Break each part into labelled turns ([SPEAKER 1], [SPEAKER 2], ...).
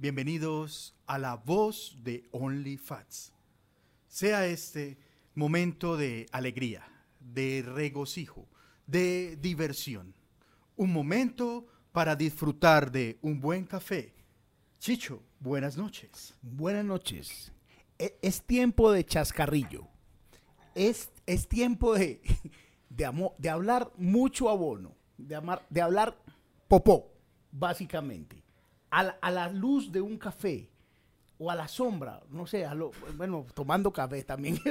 [SPEAKER 1] Bienvenidos a la voz de OnlyFats. Sea este momento de alegría, de regocijo, de diversión. Un momento para disfrutar de un buen café. Chicho, buenas noches.
[SPEAKER 2] Buenas noches. E- Es, tiempo de chascarrillo. Es, es tiempo de, de, de hablar mucho abono. De, de hablar popó, básicamente. A la, a la luz de un café. O a la sombra. No sé, a lo- bueno, tomando café también.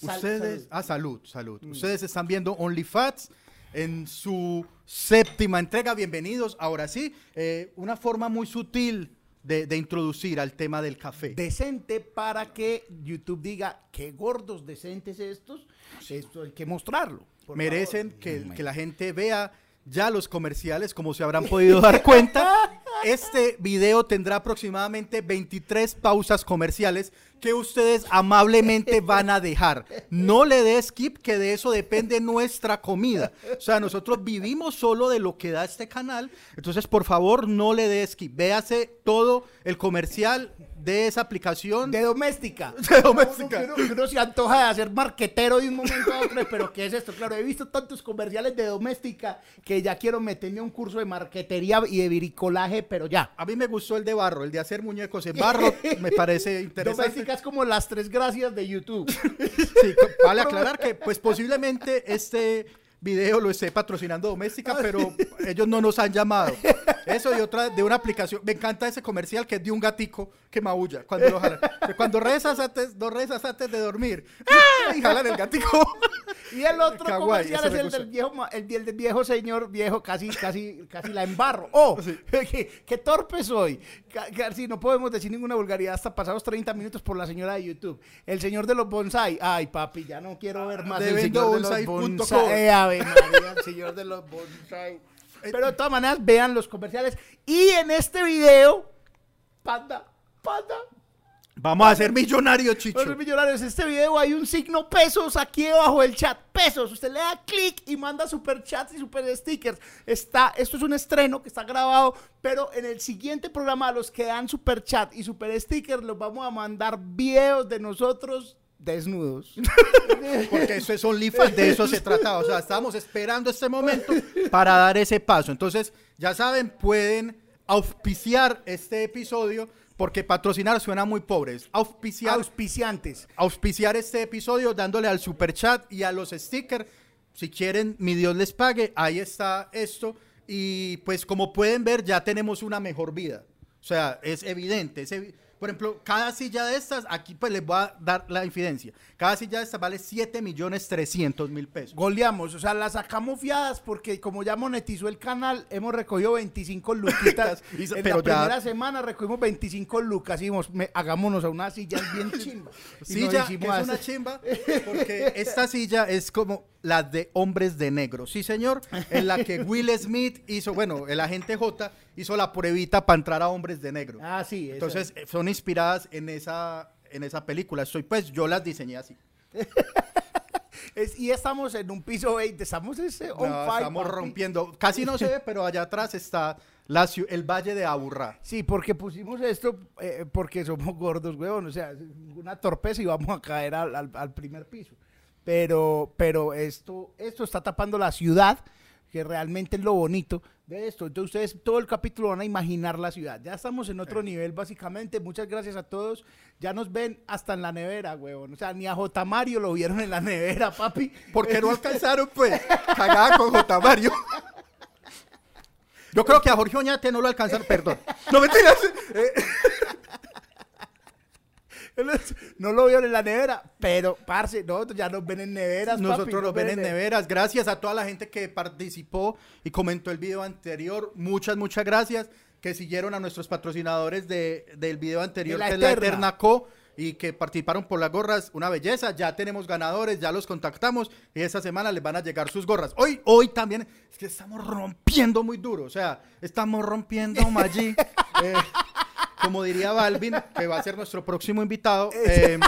[SPEAKER 1] Ustedes,
[SPEAKER 2] salud.
[SPEAKER 1] ah, salud, salud. Ustedes están viendo OnlyFats en su séptima entrega. Bienvenidos. Ahora sí, eh, una forma muy sutil de, de introducir al tema del café.
[SPEAKER 2] decente para que YouTube diga qué gordos decentes estos. Esto hay que mostrarlo.
[SPEAKER 1] Merecen que, que la gente vea ya los comerciales, como se habrán podido dar cuenta. Este video tendrá aproximadamente 23 pausas comerciales que ustedes amablemente van a dejar. No le dé skip, que de eso depende nuestra comida. O sea, nosotros vivimos solo de lo que da este canal. Entonces, por favor, no le dé skip. Véase todo el comercial de esa aplicación.
[SPEAKER 2] De doméstica.
[SPEAKER 1] De doméstica.
[SPEAKER 2] Uno, uno- uno se antoja de ser marquetero de un momento a otro, pero ¿qué es esto? Claro, he visto tantos comerciales de doméstica que ya quiero meterme a un curso de marquetería y de viricolaje, pero ya.
[SPEAKER 1] A mí me gustó el de barro, el de hacer muñecos en barro. Me parece interesante.
[SPEAKER 2] Doméstica es como las tres gracias de YouTube.
[SPEAKER 1] Vale aclarar que pues posiblemente este video lo esté patrocinando Doméstica, pero ellos no nos han llamado. Eso y otra de una aplicación. Me encanta ese comercial que es de un gatico que maulla cuando lo jalan. Cuando rezas antes, no rezas antes de dormir. ¡ah! Y jalan el gatico.
[SPEAKER 2] Y el otro
[SPEAKER 1] Kawaii,
[SPEAKER 2] comercial es el del viejo, el, del viejo señor, viejo, casi, casi, casi la embarro. Oh, qué, qué torpe soy. Ca- Casi no podemos decir ninguna vulgaridad hasta pasados 30 minutos por la señora de YouTube. El señor de los bonsai. Ay, papi, ya no quiero ver más
[SPEAKER 1] de
[SPEAKER 2] el señor de los
[SPEAKER 1] vendobonsai.com.
[SPEAKER 2] bonsai. Eh, Ave María, señor de los bonsai. Pero de todas maneras, vean los comerciales. Y en este video, panda, panda,
[SPEAKER 1] Vamos a ser millonarios, Chicho.
[SPEAKER 2] bueno, millonarios, en este video hay un signo pesos aquí debajo del chat. Pesos. Usted le da clic y manda super chats y super stickers. Está, esto es un estreno que está grabado, pero en el siguiente programa a los que dan super chat y super stickers los vamos a mandar videos de nosotros desnudos.
[SPEAKER 1] Porque eso es OnlyFans, de eso se trataba. O sea, estábamos esperando este momento para dar ese paso. Entonces, ya saben, pueden auspiciar este episodio porque patrocinar suena muy pobre. Auspiciar,
[SPEAKER 2] Auspiciantes.
[SPEAKER 1] auspiciar este episodio dándole al super chat y a los stickers. Si quieren, mi Dios les pague. Ahí está esto. Y pues como pueden ver, ya tenemos una mejor vida. O sea, es evidente. es por ejemplo, cada silla de estas, aquí pues les voy a dar la infidencia. Cada silla de estas vale 7 millones 300 mil pesos.
[SPEAKER 2] Goleamos, o sea, las sacamos fiadas porque como ya monetizó el canal, hemos recogido 25 luquitas.
[SPEAKER 1] Y
[SPEAKER 2] en
[SPEAKER 1] pero
[SPEAKER 2] la
[SPEAKER 1] ya-
[SPEAKER 2] primera semana recogimos 25 lucas y dijimos, "Me- hagámonos a una silla bien chimba.
[SPEAKER 1] Silla, que
[SPEAKER 2] hicimos
[SPEAKER 1] es una
[SPEAKER 2] así.
[SPEAKER 1] chimba, porque esta silla es como la de hombres de negro. Sí, señor, en la que Will Smith hizo, bueno, el agente J hizo la pruebita para entrar a hombres de negro.
[SPEAKER 2] Ah, sí.
[SPEAKER 1] Entonces, son inspiradas en esa, en esa película. Soy, pues, yo las diseñé así.
[SPEAKER 2] Es- y estamos en un piso 20, estamos ese on
[SPEAKER 1] No, estamos
[SPEAKER 2] papi.
[SPEAKER 1] rompiendo. Casi no se ve, pero allá atrás está la, el Valle de Aburrá.
[SPEAKER 2] Sí, porque pusimos esto eh, porque somos gordos, weón. O sea, es una torpeza y vamos a caer al, al- al primer piso. Pero, pero esto, esto está tapando la ciudad, que realmente es lo bonito de esto. Entonces ustedes todo el capítulo van a imaginar la ciudad. Ya estamos en otro nivel, básicamente. Muchas gracias a todos. Ya nos ven hasta en la nevera, weón. O sea, ni a J. Mario lo vieron en la nevera, papi.
[SPEAKER 1] Porque no alcanzaron, pues, cagada con J. Mario. Yo creo que a Jorge Oñate no lo alcanzaron, perdón. No mentiras. Eh,
[SPEAKER 2] No lo vieron en la nevera, pero, parce, nosotros ya nos ven en neveras, papi,
[SPEAKER 1] Nosotros nos ven en
[SPEAKER 2] neveras.
[SPEAKER 1] Gracias a toda la gente que participó y comentó el video anterior. Muchas, muchas gracias. Que siguieron a nuestros patrocinadores de, del video anterior,
[SPEAKER 2] De la
[SPEAKER 1] que es la
[SPEAKER 2] Eterna.
[SPEAKER 1] Eterna Co. Y que participaron por las gorras. Una belleza. Ya tenemos ganadores, ya los contactamos. Y esta semana les van a llegar sus gorras. Hoy, hoy también. Es que estamos rompiendo muy duro. O sea, estamos rompiendo Maggi. Eh, como diría Balvin, que va a ser nuestro próximo invitado. eh,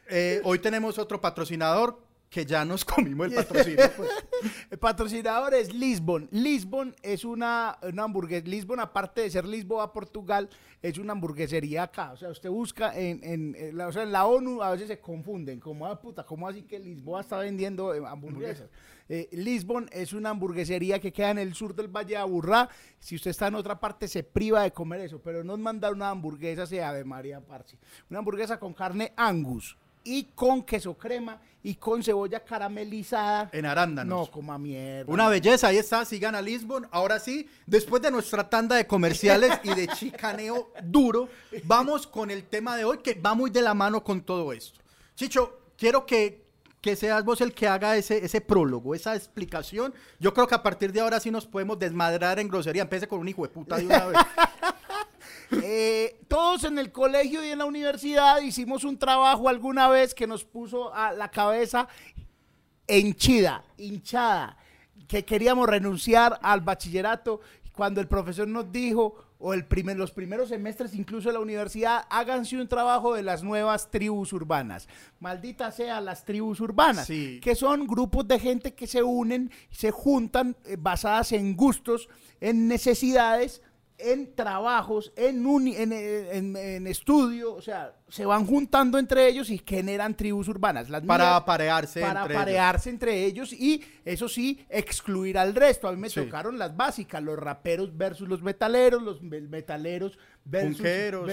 [SPEAKER 1] eh, hoy tenemos otro patrocinador que ya nos comimos el patrocinio. pues.
[SPEAKER 2] El patrocinador es Lisbon. Lisbon es una, una hamburguesa. Lisbon, aparte de ser Lisboa, Portugal, es una hamburguesería acá. O sea, usted busca en, en- en la, o sea, en la ONU, a veces se confunden. Como, ah, puta, ¿cómo así que Lisboa está vendiendo eh, hamburguesas? Eh, Lisbon es una hamburguesería que queda en el sur del Valle de Aburrá. Si usted está en otra parte, se priva de comer eso. Pero nos mandaron una hamburguesa, se Ave María Parsi. Una hamburguesa con carne angus y con queso crema y con cebolla caramelizada.
[SPEAKER 1] En arándanos.
[SPEAKER 2] No, coma mierda.
[SPEAKER 1] Una belleza, ahí está, sigan a Lisbon. Ahora sí, después de nuestra tanda de comerciales y de chicaneo duro, vamos con el tema de hoy que va muy de la mano con todo esto. Chicho, quiero que, que seas vos el que haga ese, ese prólogo, esa explicación. Yo creo que a partir de ahora sí nos podemos desmadrar en grosería. Empiece con un hijo de puta de una vez.
[SPEAKER 2] Eh, todos en el colegio y en la universidad hicimos un trabajo alguna vez que nos puso a la cabeza henchida, hinchada, que queríamos renunciar al bachillerato cuando el profesor nos dijo, o el primer, los primeros semestres incluso de la universidad, háganse un trabajo de las nuevas tribus urbanas. Maldita sea las tribus urbanas,
[SPEAKER 1] Sí.
[SPEAKER 2] que son grupos de gente que se unen, se juntan eh, basadas en gustos, en necesidades, en trabajos, en, uni- en, en- en estudio, o sea, se van juntando entre ellos y generan tribus urbanas. Las
[SPEAKER 1] Para
[SPEAKER 2] mías-
[SPEAKER 1] aparearse
[SPEAKER 2] para
[SPEAKER 1] entre ellos.
[SPEAKER 2] aparearse entre ellos y eso sí, excluir al resto. A mí me
[SPEAKER 1] Sí.
[SPEAKER 2] tocaron las básicas, los raperos versus los metaleros, los me- metaleros versus
[SPEAKER 1] Punqueros.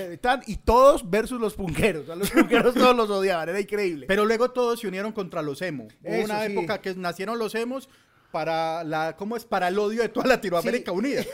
[SPEAKER 2] y todos versus los punqueros. A los punqueros todos los odiaban, era increíble.
[SPEAKER 1] Pero luego todos se unieron contra los emo. Hubo
[SPEAKER 2] Eso
[SPEAKER 1] una
[SPEAKER 2] sí.
[SPEAKER 1] época que nacieron los emos para la, ¿cómo es? Para el odio de toda Latinoamérica
[SPEAKER 2] Sí.
[SPEAKER 1] unida.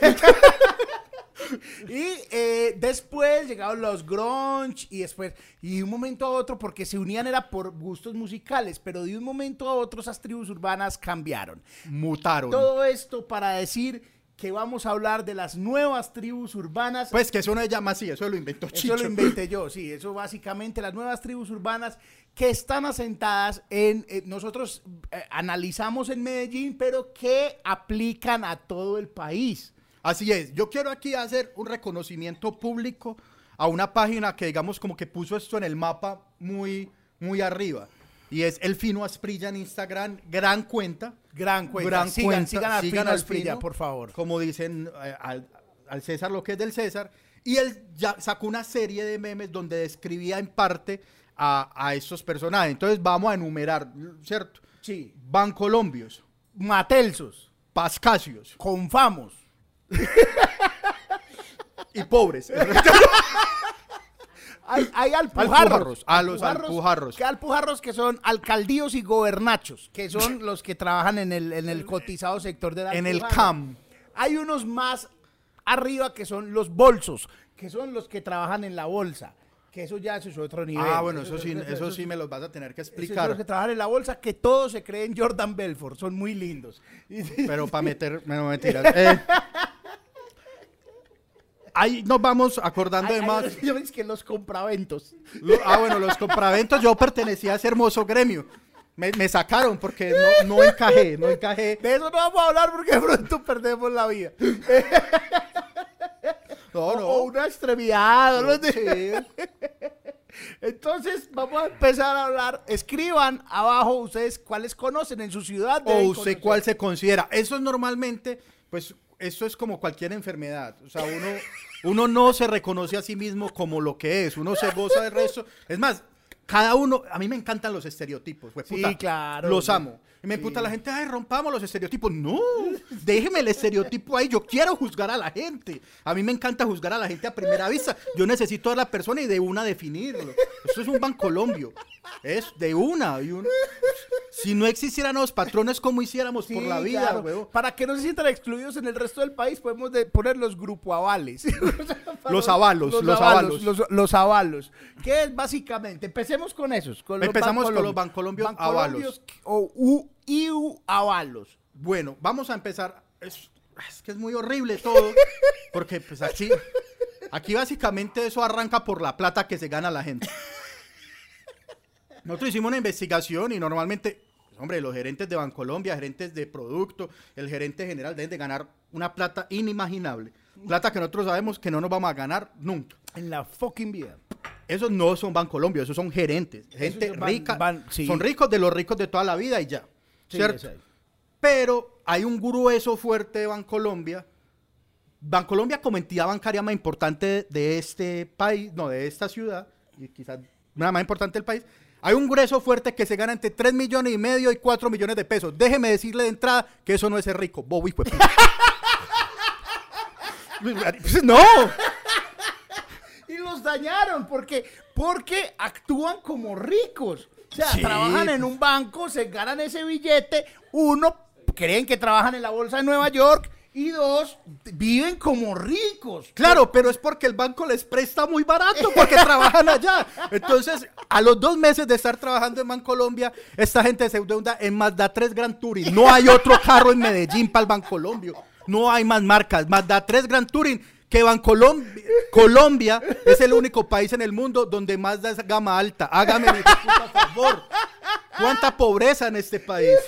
[SPEAKER 2] Y eh, después llegaron los grunge y después, y de un momento a otro, porque se unían era por gustos musicales, pero de un momento a otro esas tribus urbanas cambiaron.
[SPEAKER 1] Mutaron.
[SPEAKER 2] Todo esto para decir que vamos a hablar de las nuevas tribus urbanas.
[SPEAKER 1] Pues que eso no se llama así, eso lo inventó Chicho.
[SPEAKER 2] Eso lo inventé yo, sí, eso básicamente las nuevas tribus urbanas que están asentadas en, eh, nosotros eh, analizamos en Medellín, pero que aplican a todo el país.
[SPEAKER 1] Así es, yo quiero aquí hacer un reconocimiento público a una página que digamos como que puso esto en el mapa muy, muy arriba. Y es El Fino Asprilla en Instagram, gran cuenta.
[SPEAKER 2] Gran cuenta.
[SPEAKER 1] Gran
[SPEAKER 2] sigan,
[SPEAKER 1] cuenta,
[SPEAKER 2] sigan a
[SPEAKER 1] sigan
[SPEAKER 2] Fino Asprilla,
[SPEAKER 1] Fino.
[SPEAKER 2] por favor.
[SPEAKER 1] Como dicen eh, al, al César lo que es del César. Y él ya sacó una serie de memes donde describía en parte a, a estos personajes. Entonces vamos a enumerar, ¿cierto?
[SPEAKER 2] Sí.
[SPEAKER 1] Bancolombios,
[SPEAKER 2] Matelsos,
[SPEAKER 1] Pascasios
[SPEAKER 2] Confamos,
[SPEAKER 1] y pobres.
[SPEAKER 2] Hay, hay alpujarros.
[SPEAKER 1] Alpujarros, a los alpujarros.
[SPEAKER 2] Que alpujarros que son alcaldíos y gobernachos, que son los que trabajan en el, en el cotizado sector de la
[SPEAKER 1] en el CAM.
[SPEAKER 2] Hay unos más arriba que son los bolsos, que son los que trabajan en la bolsa. Que eso ya es otro nivel.
[SPEAKER 1] Ah, bueno, eso sí, eso sí me los vas a tener que
[SPEAKER 2] son los que
[SPEAKER 1] explicar.
[SPEAKER 2] trabajan en la bolsa, que todos se creen Jordan Belfort, son muy lindos.
[SPEAKER 1] Pero para meter, no mentiras. Eh, ahí nos vamos acordando de más.
[SPEAKER 2] hay unos que los compraventos.
[SPEAKER 1] Ah, bueno, los compraventos, yo pertenecía a ese hermoso gremio. Me, me sacaron porque no, no encajé, no encajé.
[SPEAKER 2] De eso no vamos a hablar porque pronto perdemos la vida.
[SPEAKER 1] No,
[SPEAKER 2] O, o
[SPEAKER 1] no.
[SPEAKER 2] una extremidad. ¿no?
[SPEAKER 1] Sí.
[SPEAKER 2] Entonces, vamos a empezar a hablar. Escriban abajo ustedes cuáles conocen en su ciudad.
[SPEAKER 1] O usted
[SPEAKER 2] conocer.
[SPEAKER 1] cuál se considera. Eso es normalmente, pues, eso es como cualquier enfermedad. O sea, uno, uno no se reconoce a sí mismo como lo que es. Uno se goza del resto. Es más, cada uno, a mí me encantan los estereotipos.
[SPEAKER 2] Sí, claro.
[SPEAKER 1] Los amo. Y me puta la gente, ay, rompamos los estereotipos. No, déjeme el estereotipo ahí. Yo quiero juzgar a la gente. A mí me encanta juzgar a la gente a primera vista. Yo necesito a la persona y de una definirlo. Esto es un bancolombio. Es de una. y un- Si no existieran los patrones, como hiciéramos por la vida,
[SPEAKER 2] claro. Para que no se sientan excluidos en el resto del país, podemos de- poner los grupo avales.
[SPEAKER 1] Los avalos, los avalos.
[SPEAKER 2] Los, los avalos. Que es básicamente, empecemos con esos. Con los
[SPEAKER 1] Empezamos con los
[SPEAKER 2] bancolombios.
[SPEAKER 1] bancolombios
[SPEAKER 2] O u, iu avalos.
[SPEAKER 1] Bueno, vamos a empezar. Es, es que es muy horrible todo. Porque pues aquí, aquí básicamente eso arranca por la plata que se gana la gente. Nosotros hicimos una investigación y normalmente, hombre, los gerentes de Bancolombia, gerentes de producto, el gerente general deben de ganar una plata inimaginable. Plata que nosotros sabemos que no nos vamos a ganar nunca.
[SPEAKER 2] En la fucking vida.
[SPEAKER 1] Esos no son Bancolombia, esos son gerentes, gente rica.
[SPEAKER 2] van- sí.
[SPEAKER 1] Son ricos de los ricos de toda la vida y ya.
[SPEAKER 2] Sí.
[SPEAKER 1] Pero hay un grueso fuerte de Bancolombia. Bancolombia como entidad bancaria más importante de este país, no, de esta ciudad, y quizás una más importante del país, hay un grueso fuerte que se gana entre 3 millones y medio y 4 millones de pesos. Déjeme decirle de entrada que eso no es ser rico. De puta. no.
[SPEAKER 2] Y los dañaron porque, porque actúan como ricos. O sea,
[SPEAKER 1] Sí,
[SPEAKER 2] trabajan en
[SPEAKER 1] pues.
[SPEAKER 2] un banco, se ganan ese billete. Uno, creen que trabajan en la bolsa de Nueva York. Y dos, viven como ricos.
[SPEAKER 1] Claro, pero es porque el banco les presta muy barato porque trabajan allá. Entonces, a los dos meses de estar trabajando en Bancolombia, esta gente se endeuda en Mazda 3 Gran Touring. No hay otro carro en Medellín para el Bancolombio. No hay más marcas. Mazda 3 Gran Touring que Bancolombia Colombia es el único país en el mundo donde Mazda es gama alta. Hágame mi favor. ¿Cuánta pobreza en este país?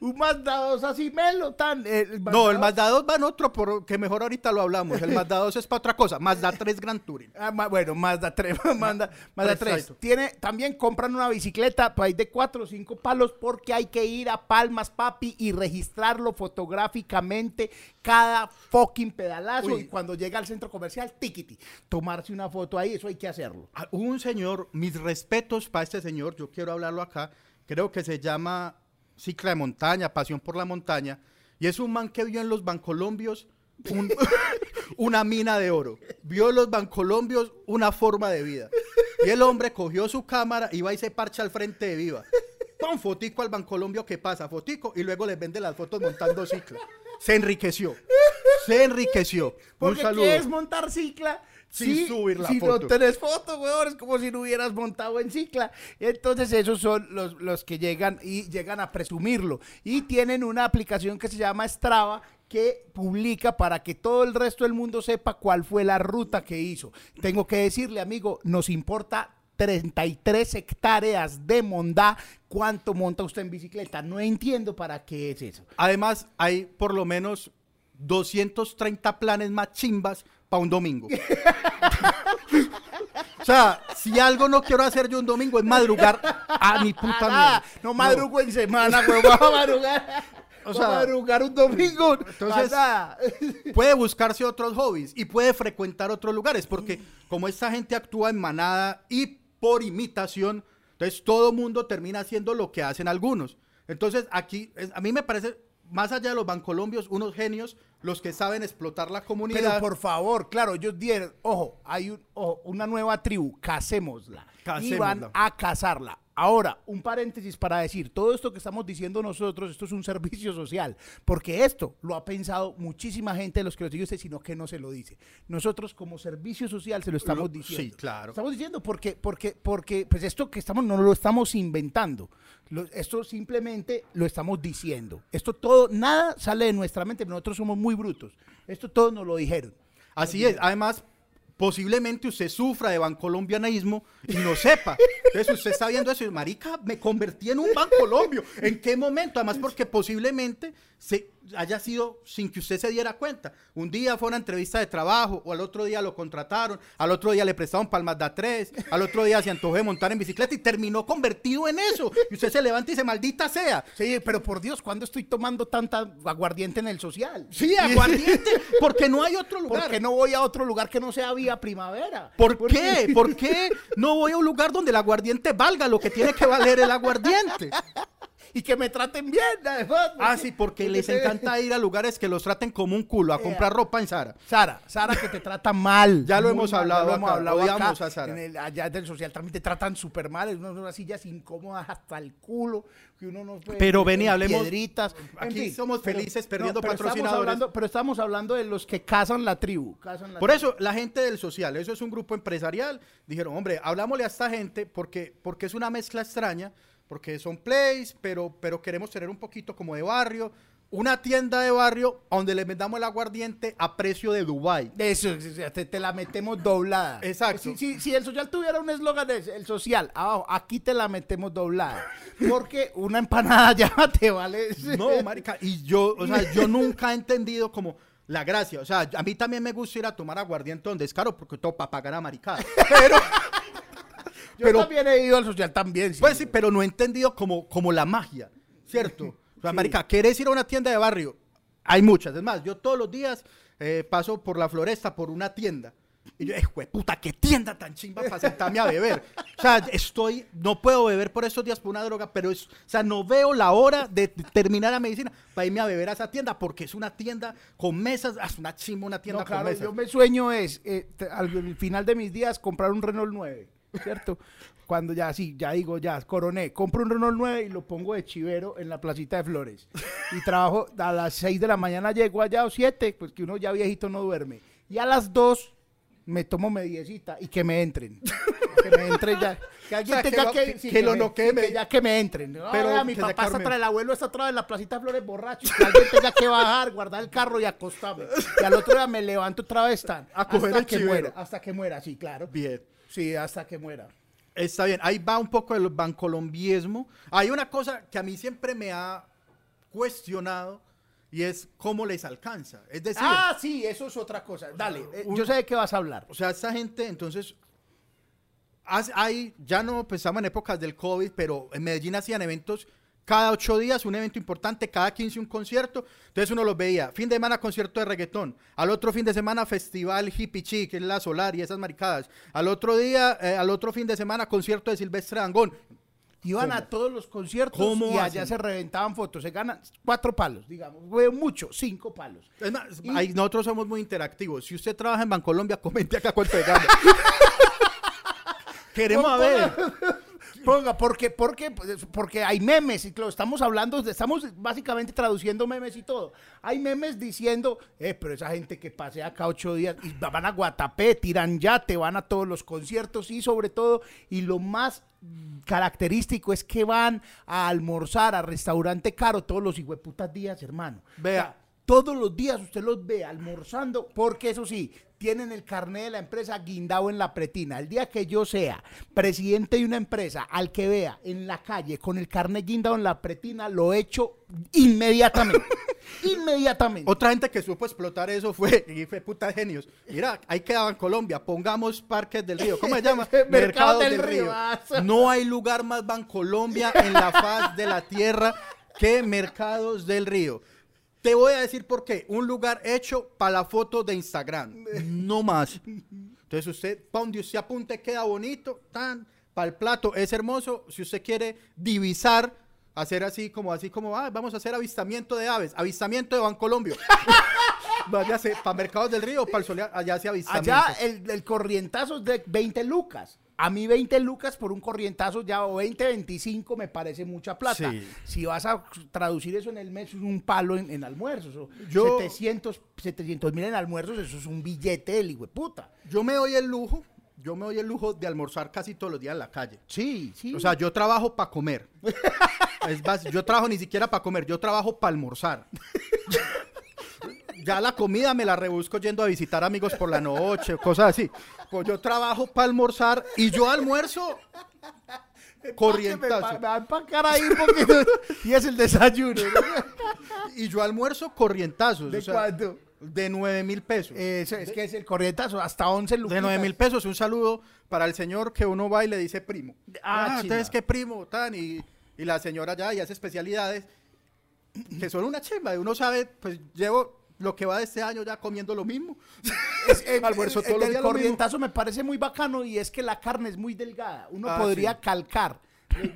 [SPEAKER 2] Un Mazda 2 así melo tan. eh,
[SPEAKER 1] No, el
[SPEAKER 2] Mazda
[SPEAKER 1] Mazda 2 va en otro, por, que mejor ahorita lo hablamos. El Mazda 2 es para otra cosa. Mazda 3 Gran Touring.
[SPEAKER 2] Ah, ma- bueno, Mazda 3, Mazda, Mazda 3.
[SPEAKER 1] Exacto.
[SPEAKER 2] Tiene, también compran una bicicleta país de 4 o 5 palos porque hay que ir a Palmas, papi, y registrarlo fotográficamente cada fucking pedalazo.
[SPEAKER 1] Uy.
[SPEAKER 2] Y cuando llega al centro comercial, tiquiti, tomarse una foto ahí, eso hay que hacerlo.
[SPEAKER 1] Ah, un señor, mis respetos para este señor, yo quiero hablarlo acá, creo que se llama Cicla de Montaña, Pasión por la Montaña, y es un man que vio en los bancolombios un- una mina de oro, vio en los bancolombios una forma de vida, y el hombre cogió su cámara y va y se parcha al frente de Viva. Pon fotico al bancolombio que pasa, fotico, y luego les vende las fotos montando cicla. Se enriqueció, se enriqueció. Un
[SPEAKER 2] Porque
[SPEAKER 1] saludo.
[SPEAKER 2] ¿qué es montar cicla?
[SPEAKER 1] Sin subir la
[SPEAKER 2] si
[SPEAKER 1] foto.
[SPEAKER 2] no tenés foto, weón, es como si no hubieras montado en cicla. Entonces esos son los, los que llegan y llegan a presumirlo. Y tienen una aplicación que se llama Strava que publica para que todo el resto del mundo sepa cuál fue la ruta que hizo. Tengo que decirle, amigo, nos importa 33 hectáreas de mondá. ¿Cuánto monta usted en bicicleta? No entiendo para qué es eso.
[SPEAKER 1] Además, hay por lo menos 230 planes más chimbas para un domingo. o sea, si algo no quiero hacer yo un domingo es madrugar a mi puta
[SPEAKER 2] Ah,
[SPEAKER 1] mierda.
[SPEAKER 2] no madrugo en semana, güey. Vamos a madrugar.
[SPEAKER 1] O sea,
[SPEAKER 2] sea, madrugar un domingo.
[SPEAKER 1] entonces-. Puede buscarse otros hobbies y puede frecuentar otros lugares, porque como esta gente actúa en manada y por imitación, entonces todo mundo termina haciendo lo que hacen algunos. Entonces aquí, a mí me parece, más allá de los bancolombios, unos genios, los que saben explotar la comunidad.
[SPEAKER 2] Pero por favor, claro, ellos dieron, ojo, hay un- ojo, una nueva tribu, casémosla. Y
[SPEAKER 1] Casémosla.
[SPEAKER 2] van a cazarla. Ahora, un paréntesis para decir, todo esto que estamos diciendo nosotros, esto es un servicio social, porque esto lo ha pensado muchísima gente de los que lo dice, sino que no se lo dice. Nosotros como servicio social se lo estamos
[SPEAKER 1] Lo-
[SPEAKER 2] diciendo.
[SPEAKER 1] sí, claro.
[SPEAKER 2] Estamos diciendo porque, porque, porque, pues esto que estamos, no lo estamos inventando. Lo- esto simplemente lo estamos diciendo. Esto todo, nada sale de nuestra mente, nosotros somos muy brutos. Esto todo nos lo dijeron.
[SPEAKER 1] Así es. Además, posiblemente usted sufra de bancolombianismo y no sepa. Entonces usted está viendo eso y marica, me convertí en un bancolombio. ¿En qué momento? Además, porque posiblemente se haya sido sin que usted se diera cuenta. Un día fue una entrevista de trabajo, o al otro día lo contrataron, al otro día le prestaron palmas da tres, al otro día se antojó de montar en bicicleta y terminó convertido en eso. Y usted se levanta y dice, maldita sea.
[SPEAKER 2] Sí, pero por Dios, ¿cuándo estoy tomando tanta aguardiente en el social?
[SPEAKER 1] Sí, aguardiente, porque no hay otro lugar.
[SPEAKER 2] ¿Por qué no voy a otro lugar que no sea vía primavera?
[SPEAKER 1] ¿Por qué? ¿Por qué no voy a un lugar donde el aguardiente valga lo que tiene que valer el aguardiente?
[SPEAKER 2] Y que me traten bien, además.
[SPEAKER 1] Ah, sí, porque les encanta ir a lugares que los traten como un culo, a comprar ropa en Zara.
[SPEAKER 2] Sara, Sara que te trata mal.
[SPEAKER 1] Ya lo hemos
[SPEAKER 2] mal,
[SPEAKER 1] hablado
[SPEAKER 2] lo hemos hablado acá,
[SPEAKER 1] a Sara.
[SPEAKER 2] en el- allá del social también te tratan súper mal, unas, unas sillas incómodas hasta el culo, que uno no puede...
[SPEAKER 1] Pero ven y
[SPEAKER 2] en
[SPEAKER 1] hablemos-
[SPEAKER 2] Piedritas. en
[SPEAKER 1] aquí
[SPEAKER 2] fin,
[SPEAKER 1] somos
[SPEAKER 2] pero-
[SPEAKER 1] felices perdiendo
[SPEAKER 2] pero estamos
[SPEAKER 1] patrocinadores.
[SPEAKER 2] hablando- pero estamos hablando de los que cazan la tribu. cazan la
[SPEAKER 1] Por
[SPEAKER 2] tribu.
[SPEAKER 1] eso, la gente del social, eso es un grupo empresarial, dijeron, hombre, hablámosle a esta gente porque, porque es una mezcla extraña, porque son plays, pero, pero queremos tener un poquito como de barrio, una tienda de barrio donde le vendamos el aguardiente a precio de Dubai.
[SPEAKER 2] Eso, te, te la metemos doblada.
[SPEAKER 1] Exacto.
[SPEAKER 2] Si, si- si el social tuviera un eslogan, es el social, abajo, aquí te la metemos doblada. Porque una empanada ya te vale.
[SPEAKER 1] No, marica, y yo, o sea, yo nunca he entendido como la gracia. O sea, a mí también me gusta ir a tomar aguardiente donde es caro porque todo para pagar a maricada. Pero, pero
[SPEAKER 2] también he ido al social también.
[SPEAKER 1] Pues sí, pero no he entendido como, como la magia, ¿cierto? O sea,
[SPEAKER 2] Sí.
[SPEAKER 1] marica, ¿querés ir a una tienda de barrio? Hay muchas. Es más, yo todos los días eh, paso por la floresta, por una tienda. Y yo, eh, puta, qué tienda tan chimba para sentarme a beber. O sea, estoy, no puedo beber por estos días por una droga, pero es, o sea, no veo la hora de terminar la medicina para irme a beber a esa tienda, porque es una tienda con mesas, es una chimba una tienda
[SPEAKER 2] No, claro,
[SPEAKER 1] con mesas.
[SPEAKER 2] yo me sueño es, eh, al final de mis días, comprar un Renault 9, ¿cierto? Cuando ya, sí, ya digo, ya, coroné, compro un Renault 9 y lo pongo de chivero en la placita de Flores. Y trabajo, a las 6 de la mañana llego allá, o 7, pues que uno ya viejito no duerme. Y a las 2 me tomo mediecita y que me entren. que me entren ya. Que alguien
[SPEAKER 1] O sea, que
[SPEAKER 2] tenga
[SPEAKER 1] lo-
[SPEAKER 2] que,
[SPEAKER 1] que-
[SPEAKER 2] sí,
[SPEAKER 1] que lo noquee, me-
[SPEAKER 2] que ya que me entren.
[SPEAKER 1] Pero
[SPEAKER 2] mi
[SPEAKER 1] que
[SPEAKER 2] papá está atrás, el abuelo está atrás de la placita de Flores borracho. Que alguien tenga que bajar, guardar el carro y acostarme. Y al otro día me levanto otra vez tan.
[SPEAKER 1] A coger
[SPEAKER 2] hasta
[SPEAKER 1] el
[SPEAKER 2] que
[SPEAKER 1] chivero.
[SPEAKER 2] muera. Hasta que muera, sí, claro.
[SPEAKER 1] Bien.
[SPEAKER 2] Sí, hasta que muera.
[SPEAKER 1] Está bien, ahí va un poco el bancolombiesmo. Hay una cosa que a mí siempre me ha cuestionado y es cómo les alcanza. Es decir,
[SPEAKER 2] Ah, sí, eso es otra cosa. Dale, eh,
[SPEAKER 1] un-
[SPEAKER 2] yo sé de qué vas a hablar.
[SPEAKER 1] o sea, esta gente entonces, hay, ya no estamos en épocas del COVID, pero en Medellín hacían eventos cada ocho días, un evento importante, cada 15 un concierto. Entonces uno los veía, fin de semana concierto de reggaetón, al otro fin de semana festival hippie chic, que es la solar y esas maricadas. Al otro día, eh, al otro fin de semana concierto de Silvestre Dangón.
[SPEAKER 2] Iban
[SPEAKER 1] ¿Cómo?
[SPEAKER 2] a todos los conciertos
[SPEAKER 1] ¿Cómo
[SPEAKER 2] y allá
[SPEAKER 1] hacen?
[SPEAKER 2] se reventaban fotos. Se ganan cuatro palos, digamos. Mucho, cinco palos.
[SPEAKER 1] Es más,
[SPEAKER 2] Y-
[SPEAKER 1] ahí nosotros somos muy interactivos. Si usted trabaja en Bancolombia, comente acá cuánto gana. Queremos a ver.
[SPEAKER 2] Ponga, porque, porque, porque hay memes, y lo estamos hablando, estamos básicamente traduciendo memes y todo. Hay memes diciendo, eh, pero esa gente que pasea acá ocho días, y van a Guatapé, tiran yate, van a todos los conciertos y sobre todo, y lo más característico es que van a almorzar a restaurante caro todos los hijueputas días, hermano.
[SPEAKER 1] Vea.
[SPEAKER 2] O sea, todos los días usted los ve almorzando, porque eso sí, tienen el carnet de la empresa guindado en la pretina. El día que yo sea presidente de una empresa, al que vea en la calle con el carnet guindado en la pretina, lo echo inmediatamente. inmediatamente.
[SPEAKER 1] Otra gente que supo explotar eso fue, y fue puta genios. Mira, ahí quedaba en Colombia, pongamos Parques del Río. ¿Cómo se llama?
[SPEAKER 2] Mercado del Río.
[SPEAKER 1] No hay lugar más Bancolombia en la faz de la tierra que Mercados del Río. Te voy a decir por qué. Un lugar hecho para la foto de Instagram. No más. Entonces usted, pa' donde usted apunte, queda bonito. Tan, para el plato es hermoso. Si usted quiere divisar, hacer así como, así como, ah, vamos a hacer avistamiento de aves. Avistamiento de Bancolombia. Váyase para Mercados del Río, para el Solear, allá se avistamiento.
[SPEAKER 2] Allá el, el corrientazo es de 20 lucas. A mí 20 lucas por un corrientazo ya o 20, 25 me parece mucha plata.
[SPEAKER 1] Sí.
[SPEAKER 2] Si vas a traducir eso en el mes, es un palo en, en almuerzos. o
[SPEAKER 1] Yo-
[SPEAKER 2] 700 mil en almuerzos, eso es un billete del hijo de puta.
[SPEAKER 1] Yo me doy el lujo, yo me doy el lujo de almorzar casi todos los días en la calle.
[SPEAKER 2] Sí, sí.
[SPEAKER 1] O sea, yo trabajo para comer. Es más, yo trabajo ni siquiera para comer, yo trabajo para almorzar. ya la comida me la rebusco yendo a visitar amigos por la noche, cosas así. Pues yo trabajo para almorzar y yo almuerzo
[SPEAKER 2] me,
[SPEAKER 1] corrientazo.
[SPEAKER 2] va- me va a empacar ahí un poquito. y es el desayuno. ¿no?
[SPEAKER 1] Y yo almuerzo corrientazos.
[SPEAKER 2] ¿De
[SPEAKER 1] o sea,
[SPEAKER 2] cuánto?
[SPEAKER 1] De 9 mil pesos.
[SPEAKER 2] Eso, es que es el corrientazo, hasta 11 lucas.
[SPEAKER 1] De 9 mil pesos, un saludo para el señor que uno va y le dice primo.
[SPEAKER 2] Ah,
[SPEAKER 1] Ah, entonces qué primo, tan, y, y la señora ya y hace especialidades que son una chimba. y Uno sabe, pues llevo lo que va de este año ya comiendo lo mismo.
[SPEAKER 2] Es- el,
[SPEAKER 1] Almuerzo
[SPEAKER 2] el-
[SPEAKER 1] todos
[SPEAKER 2] el
[SPEAKER 1] lo mismo.
[SPEAKER 2] corrientazo me parece muy bacano y es que la carne es muy delgada. Uno
[SPEAKER 1] Ah,
[SPEAKER 2] podría
[SPEAKER 1] sí.
[SPEAKER 2] calcar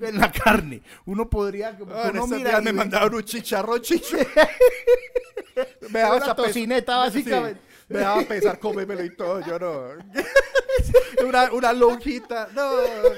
[SPEAKER 2] en la carne. Uno podría.
[SPEAKER 1] Ah, en
[SPEAKER 2] uno mira
[SPEAKER 1] me
[SPEAKER 2] ve-
[SPEAKER 1] mandaron un chicharrón chicho. me
[SPEAKER 2] Una
[SPEAKER 1] daba pes-
[SPEAKER 2] tocineta, básicamente.
[SPEAKER 1] Sí, me daba pesar comérmelo y todo, yo no. una, una lonjita, no,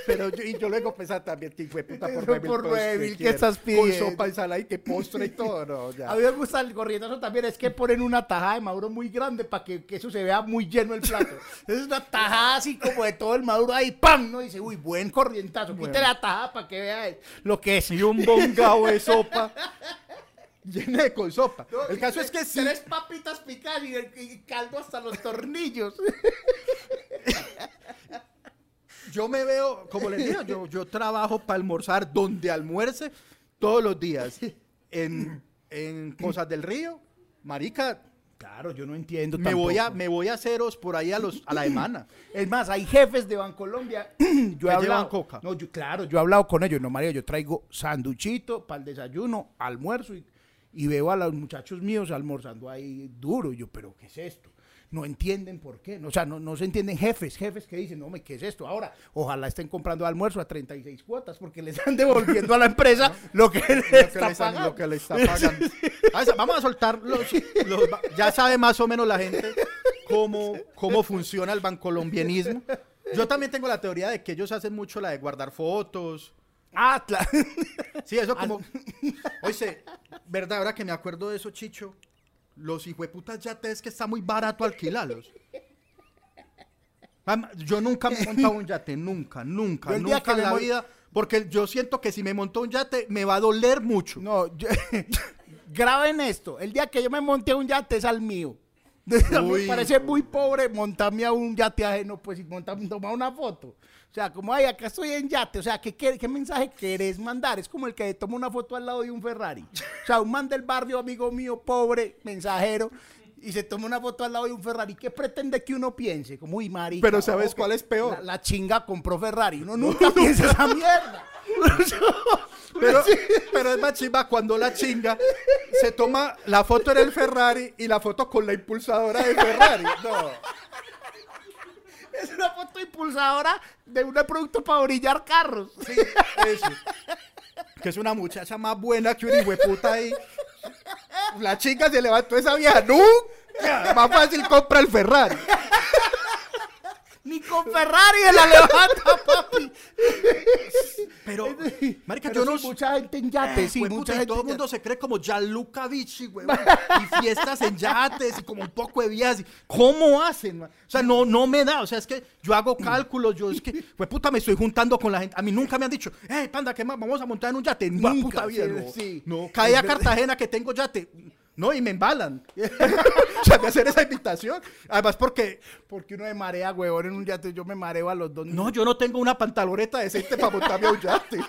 [SPEAKER 1] pero yo, y yo luego pesar también, que fue puta por mil
[SPEAKER 2] por ¿qué
[SPEAKER 1] quiere?
[SPEAKER 2] estás
[SPEAKER 1] Con
[SPEAKER 2] pidiendo?
[SPEAKER 1] sopa, ensalada y que postre y todo, no, ya.
[SPEAKER 2] A mí me gusta el corrientazo también, es que ponen una tajada de maduro muy grande para que, que eso se vea muy lleno el plato. Es una tajada así como de todo el maduro ahí, ¡pam! No dice, uy, buen corrientazo, quite la tajada para que vea lo que es.
[SPEAKER 1] y un bongao de sopa llena de con sopa.
[SPEAKER 2] No,
[SPEAKER 1] el caso es que sí,
[SPEAKER 2] Tres papitas picadas y, y caldo hasta los tornillos.
[SPEAKER 1] yo me veo, como les digo, yo, yo trabajo para almorzar donde almuerce todos los días. En, en Cosas del Río, marica,
[SPEAKER 2] Claro, yo no entiendo.
[SPEAKER 1] Me voy, a, me voy a ceros por ahí a, los, a la semana.
[SPEAKER 2] Es más, hay jefes de Bancolombia. yo he hablado.
[SPEAKER 1] llevan coca.
[SPEAKER 2] No, yo, claro, yo he hablado con ellos. No, María, yo traigo sanduchito para el desayuno, almuerzo y, y veo a los muchachos míos almorzando ahí duro. Y yo, ¿pero qué es esto? No entienden por qué. O sea, no, no se entienden jefes, jefes que dicen, no, me, ¿qué es esto? Ahora, ojalá estén comprando almuerzo a 36 cuotas porque les están devolviendo a la empresa lo que les
[SPEAKER 1] Lo que,
[SPEAKER 2] pagando.
[SPEAKER 1] lo que le está pagando. Ah, Vamos a soltar los, los- Ya sabe más o menos la gente cómo, cómo funciona el bancolombianismo. Yo también tengo la teoría de que ellos hacen mucho la de guardar fotos.
[SPEAKER 2] Ah, claro.
[SPEAKER 1] Sí, eso como. Oye, ¿verdad? Ahora que me acuerdo de eso, Chicho. Los hijueputas yates que está muy barato alquilarlos. Yo nunca me he montado un yate, nunca, nunca,
[SPEAKER 2] Yo el día
[SPEAKER 1] nunca
[SPEAKER 2] que
[SPEAKER 1] en la vida. Porque yo siento que si me monto un yate me va a doler mucho.
[SPEAKER 2] No, yo- graben esto. El día que yo me monté a un yate es al mío. A mí
[SPEAKER 1] Uy.
[SPEAKER 2] me parece muy pobre montarme a un yate ajeno, pues, y montarme, tomar una foto. O sea, como, ay, acá estoy en yate. O sea, ¿qué, qué, qué mensaje querés mandar? Es como el que toma una foto al lado de un Ferrari. O sea, un man del barrio, amigo mío, pobre, mensajero, y se toma una foto al lado de un Ferrari. ¿Qué pretende que uno piense? Como, uy, marica.
[SPEAKER 1] Pero ¿sabes cuál es peor?
[SPEAKER 2] La, la chinga compró Ferrari. Uno nunca piensa esa mierda.
[SPEAKER 1] Pero, pero es más chimba cuando la chinga se toma la foto en el Ferrari y la foto con la impulsadora de Ferrari. No.
[SPEAKER 2] Es una foto impulsadora de un producto para brillar carros.
[SPEAKER 1] Sí, eso. Que es una muchacha más buena que un hijueputa ahí. La chica se levantó esa vieja. Nunca. Más fácil compra el Ferrari.
[SPEAKER 2] Ni con Ferrari de la levanta, papi.
[SPEAKER 1] Pero, marica,
[SPEAKER 2] Pero
[SPEAKER 1] yo no
[SPEAKER 2] mucha gente en yates, sí, mucha gente
[SPEAKER 1] todo el
[SPEAKER 2] en
[SPEAKER 1] mundo se cree como Gianluca Vici, huevón. Y fiestas en yates y como un poco de vías. ¿Cómo hacen? man? O sea, no, no me da. O sea, es que yo hago cálculos. Yo es que, pues puta, me estoy juntando con la gente. A mí nunca me han dicho, hey, panda, ¿qué más? Vamos a montar en un yate. No,
[SPEAKER 2] Nunca,
[SPEAKER 1] puta vida, no.
[SPEAKER 2] sí.
[SPEAKER 1] No, caí a. Cartagena que tengo yate. No, y me embalan. o sea, de hacer esa invitación. Además, porque,
[SPEAKER 2] Porque uno me marea, huevón, en un yate. Yo me mareo a los dos.
[SPEAKER 1] no, yo no tengo una pantaloneta decente para montarme a un yate.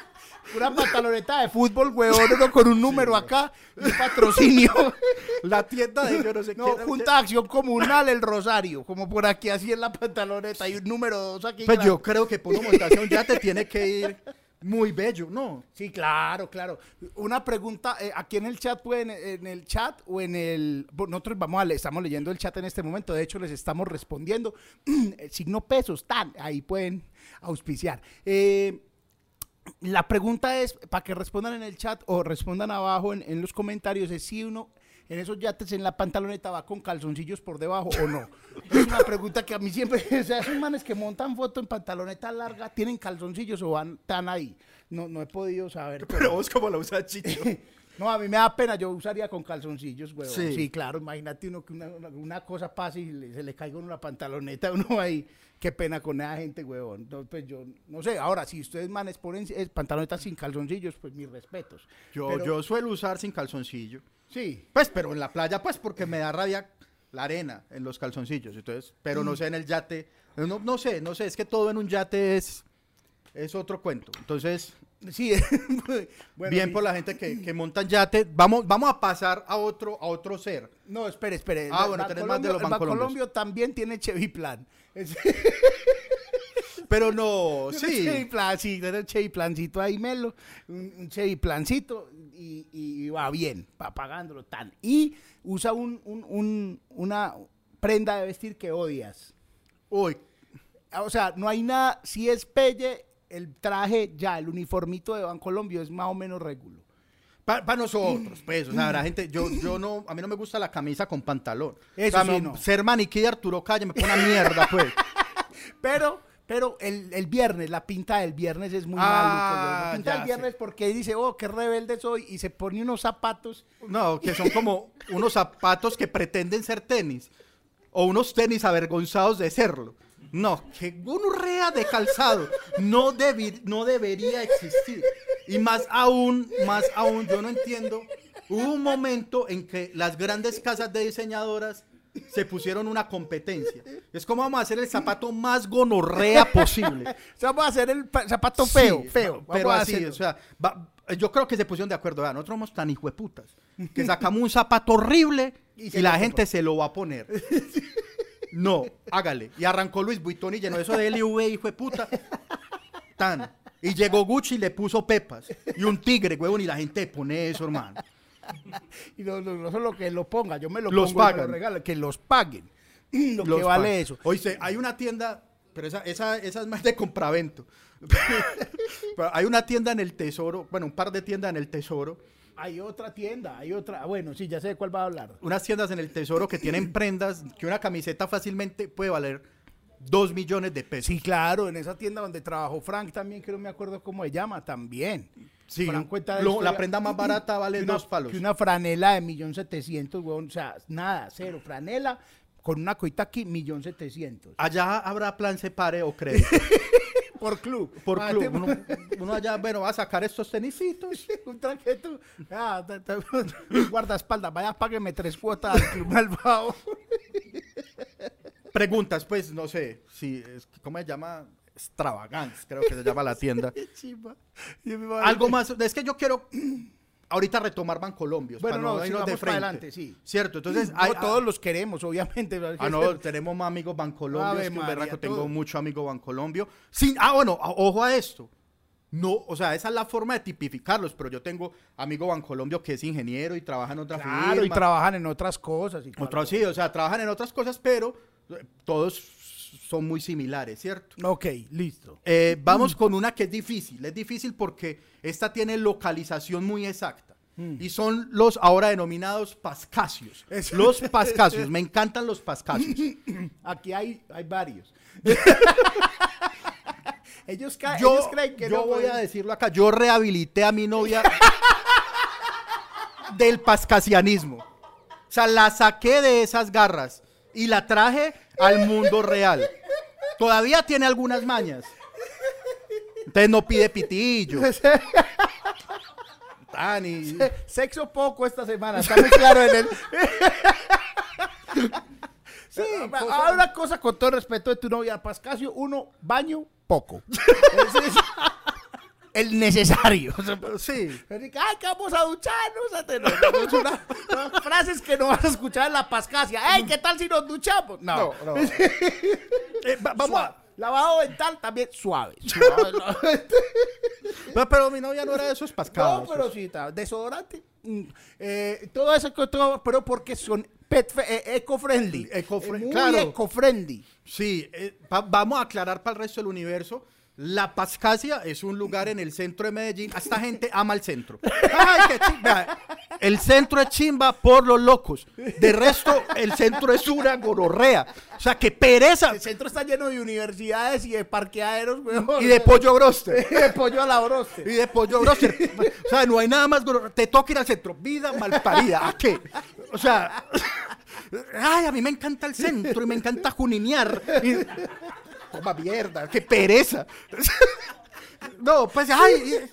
[SPEAKER 2] Una pantaloneta de fútbol, huevón, uno con un número acá. Un patrocinio.
[SPEAKER 1] La tienda de yo no sé
[SPEAKER 2] No,
[SPEAKER 1] qué.
[SPEAKER 2] Junta de Acción Comunal El Rosario. Como por aquí, así en la pantaloneta. Y un número dos aquí.
[SPEAKER 1] Pues yo creo que por una montación ya te tiene que ir muy bello, ¿no?
[SPEAKER 2] Sí, claro, claro. Una pregunta, eh, aquí en el chat, pueden, en el chat o en el... Nosotros vamos a le- estamos leyendo el chat en este momento, de hecho les estamos respondiendo. El signo pesos, tan, ahí pueden auspiciar. Eh, la pregunta es, para que respondan en el chat o respondan abajo en, en los comentarios, es si uno en esos yates en la pantaloneta va con calzoncillos por debajo o no. Es una pregunta que a mí siempre, o sea, esos manes que montan foto en pantaloneta larga, ¿tienen calzoncillos o van tan ahí? No, no he podido saber.
[SPEAKER 1] Pero vos como la usas, Chicho.
[SPEAKER 2] No, a mí me da pena, yo usaría con calzoncillos, huevón.
[SPEAKER 1] Sí.
[SPEAKER 2] Sí, claro, imagínate uno que una, cosa pase y le- se le caiga una pantaloneta a uno ahí. Qué pena con esa gente, huevón. No, pues yo, no sé, ahora, si ustedes manes ponen eh, pantalonetas sin calzoncillos, pues mis respetos.
[SPEAKER 1] Yo,
[SPEAKER 2] Pero-
[SPEAKER 1] yo suelo usar sin calzoncillo.
[SPEAKER 2] Sí,
[SPEAKER 1] Pues, pero en la playa, pues, porque me da rabia la arena en los calzoncillos. Entonces, pero no sé en el yate. No, no sé, no sé, es que todo en un yate es, es otro cuento. Entonces,
[SPEAKER 2] sí. Bueno,
[SPEAKER 1] bien
[SPEAKER 2] y-
[SPEAKER 1] por la gente que, que montan yate. Vamos, vamos a pasar a otro, a otro ser.
[SPEAKER 2] No, espere, espere.
[SPEAKER 1] Ah, bueno, tenés más de los
[SPEAKER 2] el
[SPEAKER 1] Bancolombios.
[SPEAKER 2] Bancolombio también tiene Chevy Plan. Es-
[SPEAKER 1] Pero no,
[SPEAKER 2] Tiene Chevy
[SPEAKER 1] sí.
[SPEAKER 2] Plan, sí, un Chevy Plancito ahí, Melo. Un, un Chevy Plancito y, y va bien, va pagándolo tan. Y usa un, un- un- una prenda de vestir que odias.
[SPEAKER 1] Uy,
[SPEAKER 2] O sea, no hay nada, si es pelle, el traje ya, el uniformito de Bancolombio es más o menos regulo.
[SPEAKER 1] Para nosotros, pues, o sea, la gente, yo, yo no, a mí no me gusta la camisa con pantalón.
[SPEAKER 2] Eso
[SPEAKER 1] O sea,
[SPEAKER 2] sí,
[SPEAKER 1] no. Ser maniquí de Arturo Calle me pone una mierda, pues.
[SPEAKER 2] Pero, pero el, el viernes, la pinta del viernes es muy
[SPEAKER 1] Ah,
[SPEAKER 2] maluca. La pinta
[SPEAKER 1] ya
[SPEAKER 2] del viernes porque dice, oh, qué rebelde soy, y se pone unos zapatos.
[SPEAKER 1] No, que son como unos zapatos que pretenden ser tenis. O unos tenis avergonzados de serlo. No, que rea de calzado no, debi- no debería existir. Y más aún, más aún, yo no entiendo. Hubo un momento en que las grandes casas de diseñadoras se pusieron una competencia. Es como vamos a hacer el zapato más gonorrea posible.
[SPEAKER 2] O sea, vamos a hacer el pa- zapato feo,
[SPEAKER 1] Sí,
[SPEAKER 2] feo.
[SPEAKER 1] Pero
[SPEAKER 2] a
[SPEAKER 1] así,
[SPEAKER 2] hacerlo.
[SPEAKER 1] o sea, va- yo creo que se pusieron de acuerdo. Vea, nosotros somos tan hijueputas que sacamos un zapato horrible y, la gente se lo va a poner. No, hágale. Y arrancó Luis Vuitton y llenó eso de LV, hijo de puta. Tan. Y llegó Gucci y le puso pepas. Y un tigre, huevón, y la gente pone eso, hermano.
[SPEAKER 2] Y no, no, no solo que lo ponga, yo me lo
[SPEAKER 1] Los
[SPEAKER 2] pongo y me lo regalo, que los paguen. Lo
[SPEAKER 1] Los
[SPEAKER 2] que vale eso.
[SPEAKER 1] Oíste, hay una tienda, pero esa, esa, esa es más de compravento. Pero hay una tienda en el Tesoro, bueno, un par de tiendas en el Tesoro,
[SPEAKER 2] Hay otra tienda, hay otra. Bueno, sí, ya sé de cuál va a hablar.
[SPEAKER 1] unas tiendas en el Tesoro que tienen prendas que una camiseta fácilmente puede valer dos millones de pesos.
[SPEAKER 2] Sí, claro, en esa tienda donde trabajó Frank también, que no me acuerdo cómo se llama, también.
[SPEAKER 1] Sí,
[SPEAKER 2] Frank cuenta de
[SPEAKER 1] lo-
[SPEAKER 2] historia-
[SPEAKER 1] la prenda más barata vale
[SPEAKER 2] una-
[SPEAKER 1] dos palos.
[SPEAKER 2] Que una franela de millón setecientos, weón, o sea, nada, cero. Franela con una coita aquí, millón setecientos.
[SPEAKER 1] Allá habrá plan separe o crédito.
[SPEAKER 2] Por club.
[SPEAKER 1] Por
[SPEAKER 2] Ah,
[SPEAKER 1] club.
[SPEAKER 2] te-
[SPEAKER 1] Uno, uno allá, bueno, va a sacar estos tenisitos.
[SPEAKER 2] un trajeto. Ah, ta- ta- guardaespaldas, vaya, págueme tres cuotas al club malvado.
[SPEAKER 1] Preguntas, pues, no sé, si, ¿cómo se llama? Extravagance, creo que se llama la tienda. Algo más, es que yo quiero ahorita retomar Bancolombia.
[SPEAKER 2] Bueno,
[SPEAKER 1] no,
[SPEAKER 2] no, sigamos
[SPEAKER 1] de
[SPEAKER 2] para
[SPEAKER 1] frente.
[SPEAKER 2] adelante, sí.
[SPEAKER 1] Cierto, entonces
[SPEAKER 2] No,
[SPEAKER 1] hay,
[SPEAKER 2] todos los queremos, obviamente.
[SPEAKER 1] Ah, no, tenemos más amigos Bancolombia.
[SPEAKER 2] Ave
[SPEAKER 1] Es que un
[SPEAKER 2] María,
[SPEAKER 1] berraco, tengo mucho amigo Bancolombio. Sin, ah, bueno, a- ojo a esto. No, o sea, esa es la forma de tipificarlos, pero yo tengo amigo Bancolombio que es ingeniero y trabaja en otra
[SPEAKER 2] Claro, y trabajan en otras cosas. Y
[SPEAKER 1] Otros sí, o sea, trabajan en otras cosas, pero eh, todos son muy similares, ¿cierto?
[SPEAKER 2] Ok, listo.
[SPEAKER 1] Eh, vamos con una que es difícil. Es difícil porque esta tiene localización muy exacta. Y son los ahora denominados pascasios.
[SPEAKER 2] Eso.
[SPEAKER 1] Los pascasios. Me encantan los pascasios.
[SPEAKER 2] Aquí hay, hay varios. ellos,
[SPEAKER 1] Yo,
[SPEAKER 2] ellos creen que
[SPEAKER 1] yo
[SPEAKER 2] no
[SPEAKER 1] voy
[SPEAKER 2] pueden-
[SPEAKER 1] a decirlo acá. Yo rehabilité a mi novia del pascasianismo. O sea, la saqué de esas garras y la traje al mundo real. Todavía tiene algunas mañas. Entonces no pide pitillo. Tan y-
[SPEAKER 2] Sexo poco esta semana, está muy claro en el. sí, ahora una cosa con todo respeto de tu novia Pascasio, uno, baño, poco. Es el necesario.
[SPEAKER 1] Sí.
[SPEAKER 2] Ay, que vamos a ducharnos. una- son frases que no vas a escuchar en la Pascasia. ¡Ey, qué tal si nos duchamos! No,
[SPEAKER 1] No, no. Eh, va- vamos a-
[SPEAKER 2] Lavado dental también suave. Suave, no.
[SPEAKER 1] Pero, pero mi novia no era de esos pascados.
[SPEAKER 2] No, pero sí, está. Desodorante. mm, eh, todo eso, que todo, pero porque son eh, eco-friendly.
[SPEAKER 1] Eco-fri-
[SPEAKER 2] Eh, muy
[SPEAKER 1] claro.
[SPEAKER 2] eco-friendly.
[SPEAKER 1] Sí, eh, va- vamos a aclarar para el resto del universo. La Pascasia es un lugar en el centro de Medellín. Esta gente ama el centro. Ay, qué chimba. El centro es chimba por los locos. De resto, el centro es una gororrea. O sea, que pereza.
[SPEAKER 2] El centro está lleno de universidades y de parqueaderos, weón.
[SPEAKER 1] Y de pollo broster.
[SPEAKER 2] Y de pollo a la broste.
[SPEAKER 1] Y de pollo broster. O sea, no hay nada más gororrea. Te toca ir al centro. Vida malparida. ¿A qué? O sea, ay, a mí me encanta el centro y me encanta juninear. Y, toma mierda, qué pereza. No, pues, ay,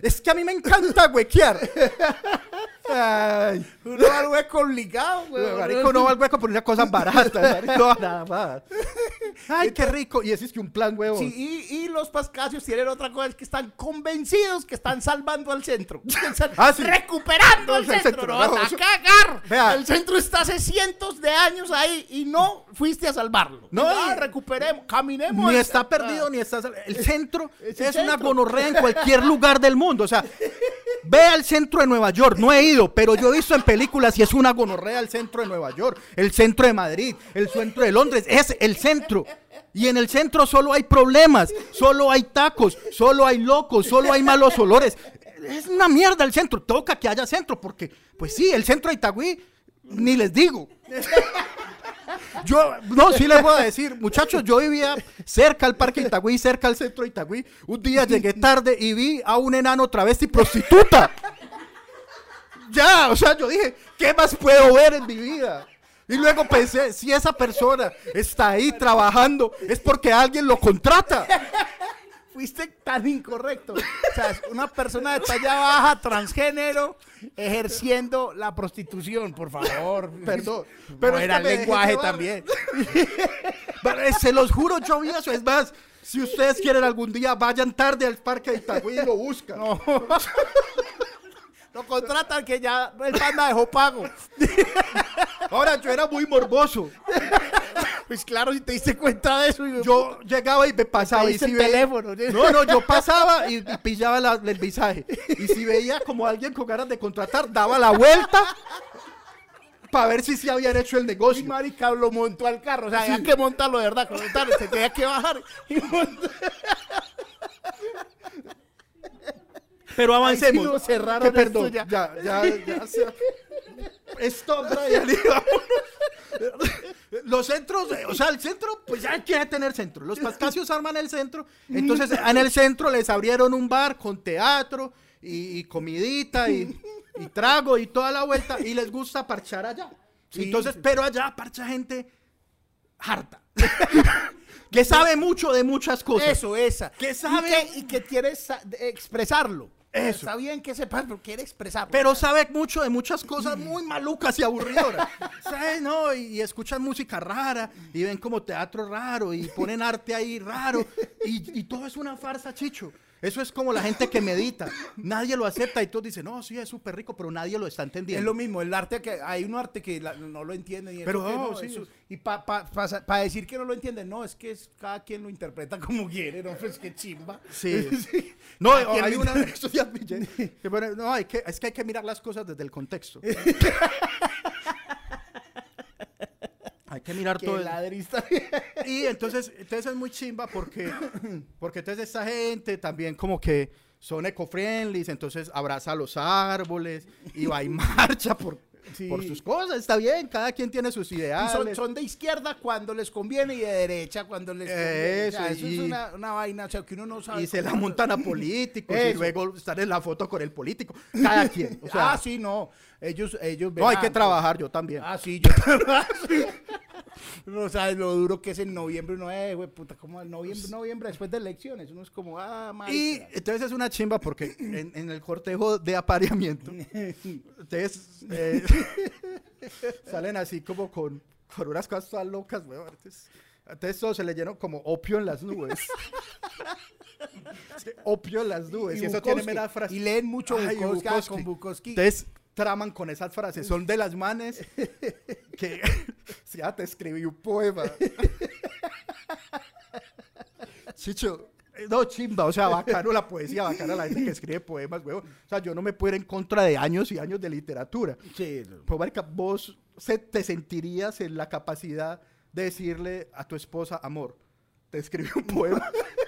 [SPEAKER 1] es que a mí me encanta huequear. Ay,
[SPEAKER 2] Uno va al hueco obligado, weón.
[SPEAKER 1] marico, no va al hueco por unas cosas baratas, marico, nada más. Ay, qué rico. Y ese es que un plan, huevo.
[SPEAKER 2] Sí, y, y los pascasios tienen otra cosa, es que están convencidos que están salvando al centro. Están
[SPEAKER 1] Ah, sí.
[SPEAKER 2] recuperando al
[SPEAKER 1] No,
[SPEAKER 2] centro.
[SPEAKER 1] centro,
[SPEAKER 2] No,
[SPEAKER 1] no,
[SPEAKER 2] vas a cagar.
[SPEAKER 1] Vea.
[SPEAKER 2] El centro está hace cientos de años ahí y no fuiste a salvarlo.
[SPEAKER 1] No,
[SPEAKER 2] Ah, recuperemos, caminemos.
[SPEAKER 1] Ni está perdido,
[SPEAKER 2] Ah.
[SPEAKER 1] ni está... sal- El centro
[SPEAKER 2] Es
[SPEAKER 1] es,
[SPEAKER 2] el
[SPEAKER 1] una
[SPEAKER 2] centro.
[SPEAKER 1] gonorrea en cualquier lugar del mundo. O sea, ve al centro de Nueva York. No he ido, pero yo he visto en películas y es una gonorrea el centro de Nueva York, el centro de Madrid, el centro de Londres. Es el centro. Y en el centro solo hay problemas, solo hay tacos, solo hay locos, solo hay malos olores. Es una mierda el centro. Toca que haya centro, porque, pues sí, el centro de Itagüí, ni les digo. Yo, no, sí les voy a decir, muchachos, yo vivía cerca al Parque Itagüí, cerca al centro de Itagüí. Un día llegué tarde y vi a un enano travesti prostituta. Ya, o sea, yo dije, ¿qué más puedo ver en mi vida? Y luego pensé, si esa persona está ahí trabajando, es porque alguien lo contrata.
[SPEAKER 2] Fuiste tan incorrecto. O sea, una persona de talla baja, transgénero, ejerciendo la prostitución, por favor.
[SPEAKER 1] Perdón,
[SPEAKER 2] Pero era el lenguaje también.
[SPEAKER 1] Pero, eh, Se los juro, yo vi eso. Es más, Si ustedes quieren algún día, vayan tarde al parque de Itagüí y lo buscan.
[SPEAKER 2] No. Lo contratan que ya el panda dejó pago.
[SPEAKER 1] Ahora, yo era muy morboso.
[SPEAKER 2] Pues claro, si te diste cuenta de eso. y-
[SPEAKER 1] Yo llegaba y me pasaba.
[SPEAKER 2] Te
[SPEAKER 1] Y si
[SPEAKER 2] el
[SPEAKER 1] veía-
[SPEAKER 2] teléfono.
[SPEAKER 1] No, no, yo pasaba y, y pillaba la- el visaje. Y si veía como alguien con ganas de contratar, daba la vuelta para ver si se habían hecho el
[SPEAKER 2] Y
[SPEAKER 1] negocio.
[SPEAKER 2] marica lo montó al carro. O sea, había que montarlo de verdad. Montarlo, se tenía que bajar. Y montar.
[SPEAKER 1] Pero
[SPEAKER 2] Ahí sí
[SPEAKER 1] avancemos.
[SPEAKER 2] lo cerraron
[SPEAKER 1] Que
[SPEAKER 2] esto
[SPEAKER 1] perdón,
[SPEAKER 2] ya.
[SPEAKER 1] ya, ya, ya. Stop, Brian. Los centros, o sea, el centro, pues ya quiere tener centro. Los pascasios arman el centro. Entonces, en el centro les abrieron un bar con teatro y, y comidita y, y trago y toda la vuelta. Y les gusta parchar allá.
[SPEAKER 2] Sí.
[SPEAKER 1] Entonces, pero allá parcha gente harta. que sabe mucho de muchas cosas.
[SPEAKER 2] Eso, esa.
[SPEAKER 1] Que
[SPEAKER 2] Y
[SPEAKER 1] sabe-
[SPEAKER 2] que- Y que, quiere expresarlo.
[SPEAKER 1] Eso.
[SPEAKER 2] Está bien que sepas, pero quiere expresarlo.
[SPEAKER 1] Pero sabe mucho de muchas cosas muy malucas y aburridoras. ¿Sabes? No, y, y escuchan música rara, y ven como teatro raro, y ponen arte ahí raro, y, y todo es una farsa, chicho. Eso es como la gente que medita. Nadie lo acepta y todos dicen, no, sí, es súper rico, pero nadie lo está
[SPEAKER 2] Es
[SPEAKER 1] entendiendo.
[SPEAKER 2] lo mismo, el arte que hay un arte que la- no lo y eso
[SPEAKER 1] Pero
[SPEAKER 2] que
[SPEAKER 1] no,
[SPEAKER 2] no,
[SPEAKER 1] sí,
[SPEAKER 2] eso-
[SPEAKER 1] es-
[SPEAKER 2] y para decir que no lo entienden, no, es que es, cada quien lo interpreta como quiere, no, pues qué chimba.
[SPEAKER 1] Sí.
[SPEAKER 2] Sí.
[SPEAKER 1] No,
[SPEAKER 2] quien
[SPEAKER 1] hay una.
[SPEAKER 2] interpreta.
[SPEAKER 1] Eso ya pillé. Que bueno, No, hay que, es que hay que mirar las cosas desde el contexto. hay que mirar todo. el-
[SPEAKER 2] ladrista.
[SPEAKER 1] Y entonces, entonces es muy chimba porque, porque entonces esta gente también como que son eco-friendly, entonces abraza los árboles y va y marcha por,
[SPEAKER 2] Sí.
[SPEAKER 1] por sus cosas. Está bien, cada quien tiene sus
[SPEAKER 2] Y
[SPEAKER 1] ideales.
[SPEAKER 2] son, son de izquierda cuando les conviene y de derecha cuando les conviene. O sea,
[SPEAKER 1] Eso,
[SPEAKER 2] eso
[SPEAKER 1] y-
[SPEAKER 2] es una, una vaina, o sea, que uno no sabe.
[SPEAKER 1] y se la montan a políticos y luego están en la foto con el político. Cada quien. O sea,
[SPEAKER 2] ah, sí, no. Ellos, ellos
[SPEAKER 1] no hay que trabajar, yo también.
[SPEAKER 2] Ah, sí, yo No sabes lo duro que es en noviembre, uno, eh, güey, puta, como noviembre, noviembre después de elecciones, uno es como, ah,
[SPEAKER 1] Y
[SPEAKER 2] marica.
[SPEAKER 1] entonces es una chimba porque en, en el cortejo de apareamiento, ustedes eh, salen así como con, con unas cosas todas locas, weón. Entonces, entonces todo se le llenó como opio en las nubes. Opio en las nubes. Y, eso tiene
[SPEAKER 2] Bukowski,
[SPEAKER 1] mera frase.
[SPEAKER 2] Y leen mucho
[SPEAKER 1] Ay,
[SPEAKER 2] Bukowski, ah,
[SPEAKER 1] Bukowski.
[SPEAKER 2] con Bukowski.
[SPEAKER 1] Entonces traman con esas frases. Son de las manes que ya te escribí un poema. Chicho, eh, no, chimba, o sea, bacano la poesía, bacana la gente que escribe poemas, weón. O sea, yo no me puedo ir en contra de años y años de literatura.
[SPEAKER 2] Sí, no.
[SPEAKER 1] Pero, marica, vos se- te sentirías en la capacidad de decirle a tu esposa, amor, te escribí un poema.